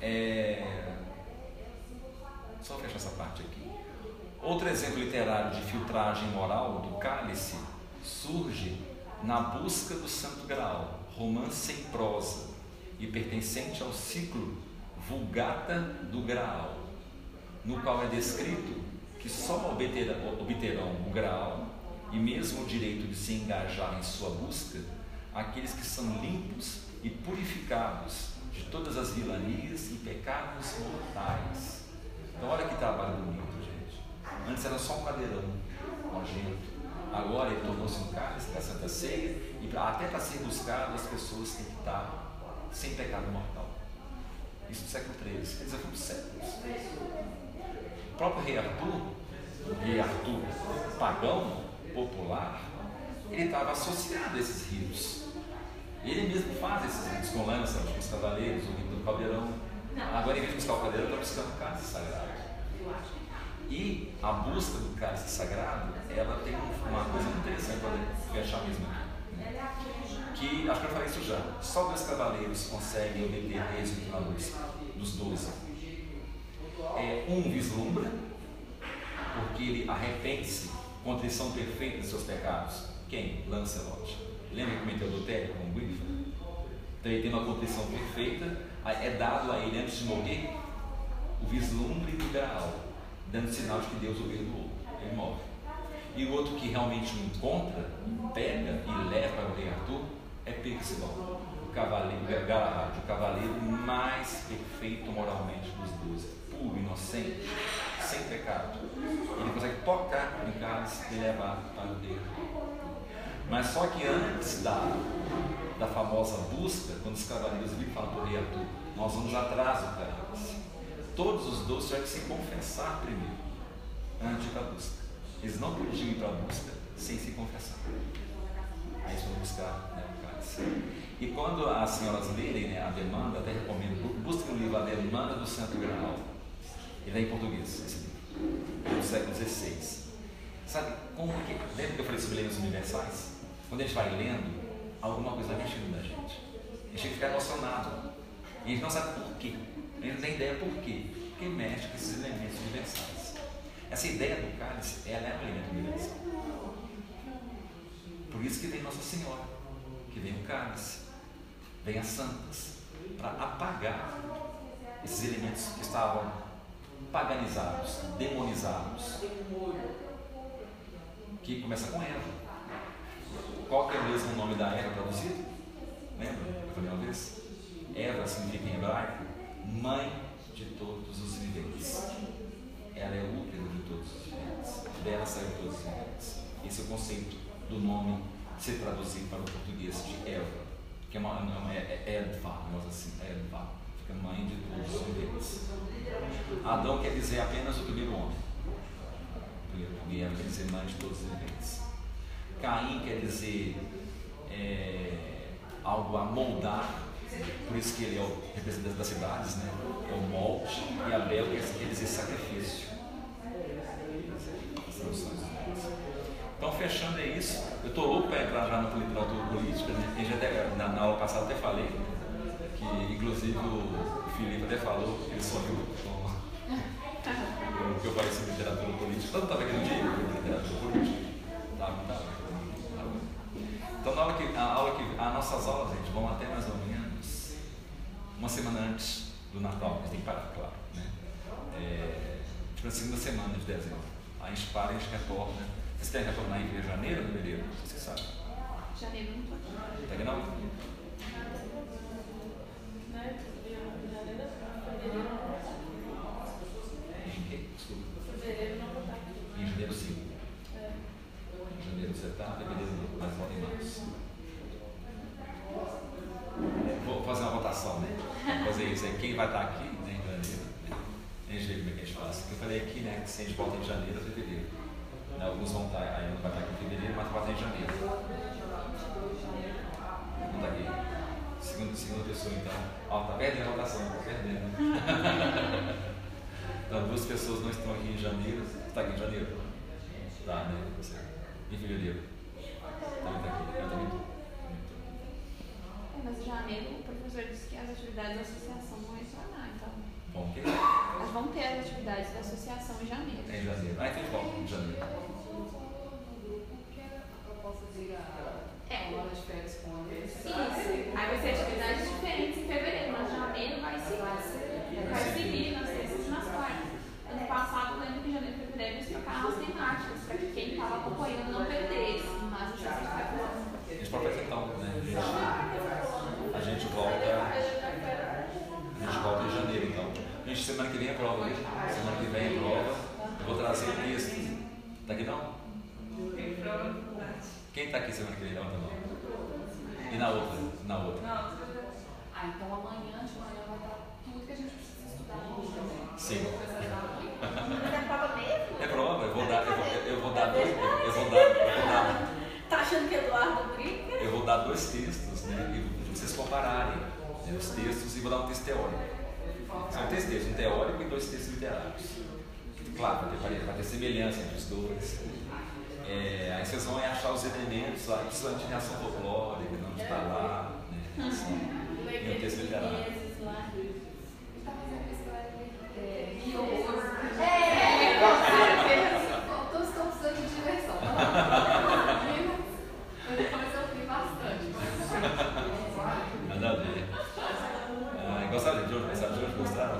É... Só fechar essa parte aqui. Outro exemplo literário de filtragem moral do cálice surge na busca do Santo Graal, romance em prosa e pertencente ao ciclo Vulgata do Graal, no qual é descrito que só obterão, obterão o Graal e mesmo o direito de se engajar em sua busca aqueles que são limpos e purificados de todas as vilanias e pecados mortais. Então, olha que trabalho bonito, gente. Antes era só um cadeirão nojento. Agora ele tornou-se um cálice da Santa Ceia e pra- até para ser buscado as pessoas têm que estar sem pecado mortal. Isso do século XIII, quer dizer, foi séculos. O próprio rei Arthur, o rei Arthur pagão, popular, ele estava associado a esses ritos. Ele mesmo faz esses ritos com lança, com os cavaleiros, o rito do caldeirão. Agora, em vez de buscar o caldeirão, está buscando o cálice sagrado. E a busca do cálice sagrado, ela tem uma coisa muito interessante para fechar mesmo aqui. né? Que, acho que eu falei isso já, só dois cavaleiros conseguem obter êxito na luz, dos doze. É, um vislumbra, porque ele arrepende-se, contrição perfeita de seus pecados. Quem? Lancelot. Lembra que cometeu adultério com Guinevere? Então ele tem uma contrição perfeita, é dado a ele antes de morrer o vislumbre do graal, dando sinal de que Deus o perdoou. Ele morre. E o outro que realmente o encontra, pega e leva para o rei Arthur, é Percival, o cavaleiro, Galahad, o cavaleiro mais perfeito moralmente dos doze, puro, inocente, sem pecado. Ele consegue tocar em cálice e levar para o Deus. Mas só que antes da, da famosa busca, quando os cavaleiros viram falam por Arthur, nós vamos atrás do cálice. Todos os doze tiveram que se confessar primeiro, antes da busca. Eles não podiam ir para a busca sem se confessar. Aí eles foram buscar né, o cálice. E quando as senhoras lerem né, a demanda, até recomendo, busquem o livro A Demanda do Santo Graal. Ele é em português, esse livro, é do século XVI. Sabe como que. Lembra que eu falei sobre leis universais? Quando a gente vai lendo, alguma coisa vai mexendo na gente. A gente fica emocionado. E a gente não sabe por quê. A gente não tem ideia por quê. Porque mexe com esses elementos universais. Essa ideia do cálice, ela é um elemento universal. Por isso que vem Nossa Senhora, que vem o cálice, vem as santas, para apagar esses elementos que estavam paganizados, demonizados. Que começa com Eva. Qual que é mesmo o nome da Eva traduzido? Lembra? Eu falei uma vez? Eva significa em hebraico mãe de todos os viventes. Ela é útero de todos os viventes. Dela saiu todos os viventes. Esse é o conceito do nome ser traduzido para o português de Eva, que é uma, não, é, é Edva, nós assim, Edva, fica mãe de todos os viventes. Adão quer dizer apenas o primeiro homem. E Eva quer dizer mãe de todos os viventes. Caim quer dizer é, algo a moldar, por isso que ele é o representante das cidades, né? é o molde, e Abel quer dizer sacrifício. Então, fechando é isso. Eu estou louco para entrar já na literatura política. Né? Já até, na, na, aula passada até falei que, inclusive, o Felipe até falou ele sonhou com o que eu falei sobre literatura política. Todo estava aqui no dia literatura política. Tá, tá, então, na aula que, a, aula que, as nossas aulas, gente, vão até mais ou menos uma semana antes do Natal. Gente tem que parar, claro. Né? É, tipo, na segunda semana de dezembro. Aí a gente para e a gente retorna vocês querem retornar em janeiro ou fevereiro? Você sabe? Janeiro não estou aqui. Tá aqui não? Em janeiro sim. Em janeiro você está, fevereiro mas Vou fazer uma votação, né? Fazer isso aí. Quem vai estar aqui né, em janeiro? Nem jeito como é que a gente faz. Eu falei aqui, né? Que se a gente volta em janeiro ou fevereiro. Né, alguns vão estar, aí não vai estar aqui em fevereiro, mas vai estar em janeiro. Não está aqui. Segunda, segunda pessoa, então. Ó, tá perdendo a votação, tá perdendo. então, duas pessoas não estão aqui em janeiro. Está aqui em janeiro? Tá, né? Em fevereiro. Também está aqui. Eu também estou. É, mas em janeiro o professor disse que as atividades da associação vão retornar, então. Bom, que? Nós vamos ter as atividades da associação em janeiro. É em janeiro. Ah, então volta em janeiro. A proposta de ir a É. férias com a Isso. Aí vai ser atividades diferentes em fevereiro, mas janeiro vai seguir. Vai seguir nas terças Quem tá aqui semana que vem? Levanta a mão. E na outra? Na outra. Você Ah, então amanhã de manhã vai estar tudo que a gente precisa estudar hoje também. Sim. Muito. Mas é prova mesmo? É prova, eu vou dar, eu vou, eu vou dar dois. Eu vou dar, eu vou dar, Tá achando que Eduardo brinca? eu vou dar dois textos, né? E vocês compararem né, os textos e vou dar um texto teórico. São três textos, um teórico e dois textos literários. Claro, vai ter, vai ter semelhança entre os dois. É, aí vocês vão achar os elementos lá, principalmente de reação folclórica, não de estar lá, né? Assim, e texto literário. Tá fazendo isso pra ele. E hoje. É, com certeza. Todos estão precisando de diversão. tá? Mas eu vi bastante. Nada a ver. Ah, gostaram de hoje? Gostaram de hoje? Gostaram?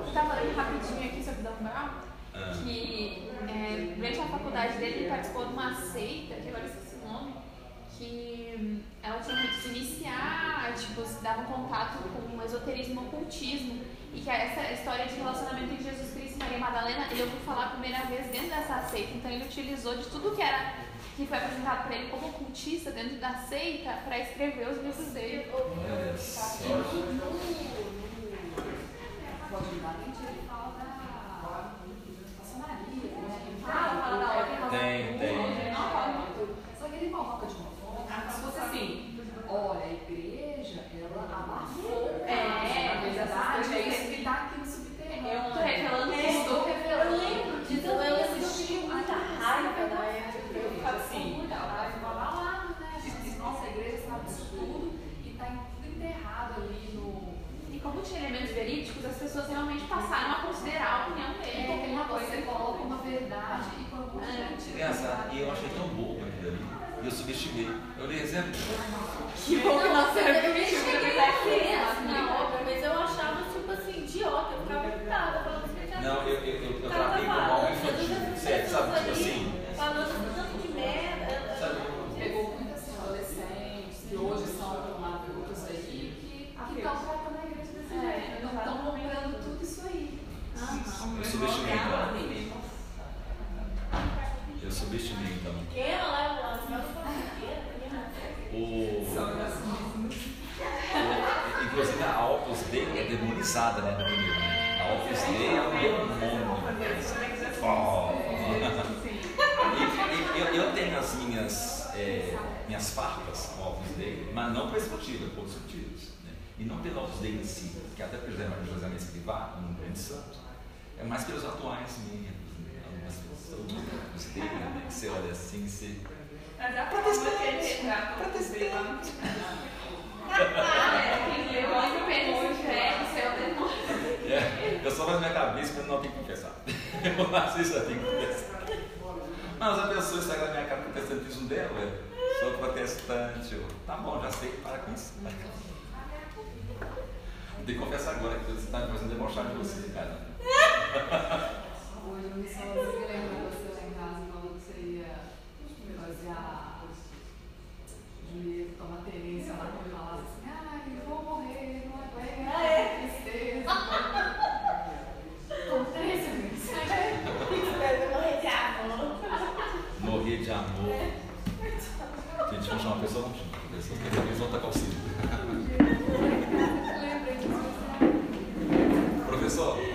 Eu estava lendo rapidinho aqui sobre Dan Brown, Ah, que é, durante a faculdade dele ele participou de uma seita, que agora eu esqueci o nome, que hum, ela tinha muito se iniciar, tipo, se dava um contato com o esoterismo e o ocultismo. E que essa história de relacionamento entre Jesus Cristo e Maria Madalena, ele ouviu falar a primeira vez dentro dessa seita. Então ele utilizou de tudo que era que foi apresentado para ele como ocultista dentro da seita para escrever os livros dele. Olha só. O Adjudamente ele fala da maçonaria, né? Ele Fala, fala da ordem Tem, tem. Não fala muito. Só que ele coloca de uma forma como se fosse assim: olha, a igreja, ela abafou. É, na verdade, é isso que está aqui no subterrâneo. Eu tô revelando É, isso. estou revelando. Eu lembro disso, Então eu ele lembro assistiu de muita muita raiva raiva da da igreja. Assim, ela ficou abalada, né? Assim, Nossa, a igreja sabe disso tudo e está tudo enterrado ali no. E como tinha elementos verídicos, as pessoas realmente passaram a considerar a opinião dele como É, uma coisa você coloca uma verdade e por algum É. motivo. Engraçado, e eu achei tão bobo aquilo ali. E eu subestimei. Eu li exemplo. Que bom que nós eu temos nem que cheguei vai a criança na obra, mas eu achava tipo assim, idiota, eu ficava irritada, falando assim, já Não, eu, eu, eu, eu Tava tratei como falando, algo eu infantil. já vi Sério, sabe? pessoas Tipo ali assim. Falando tanto de merda. eu- eu- Sabe? Pegou muitos assim, adolescentes que hoje são adultos aí que estão tratando a igreja desse É, jeito. Não estão comprando tudo isso aí. Eu subestimei então. Eu subestimei então. Ela lá, ela lá, O... o- Inclusive a Opus Dei é demonizada, né? No primeiro, né? A Opus Dei é um demônio. Oh. E, e- eu, eu tenho as minhas, é, minhas farpas com a Opus Dei, mas não por é outros motivos. Né? E não pela Opus Dei em si, que até por exemplo, José Mendes Escrivá, um grande santo, é mais pelos atuais membros, né? algumas pessoas, Opus Dei, né? que você olha assim, você... Mas a que lá no É. É, eu só faço minha cabeça quando não tenho que confessar. Eu faço isso, eu tenho que confessar. Mas a pessoa está na minha cara que o protestantismo dela, ué. Sou protestante. Eu, tá bom, já sei, para com isso. Vou ter que confessar agora que você está me fazendo debochar de você, cara. Hoje eu me me lembro você lá em casa falando que você ia fazer a Julieta tomar tenência lá quando falava assim, ai, eu vou morrer, não aguento, Ah, é? tristeza. Com três vezes. Eu morrer de amor. Morrer de amor. Vamos chamar pessoa, não chama. A pessoa que eles vão com. Lembrei disso. Professor?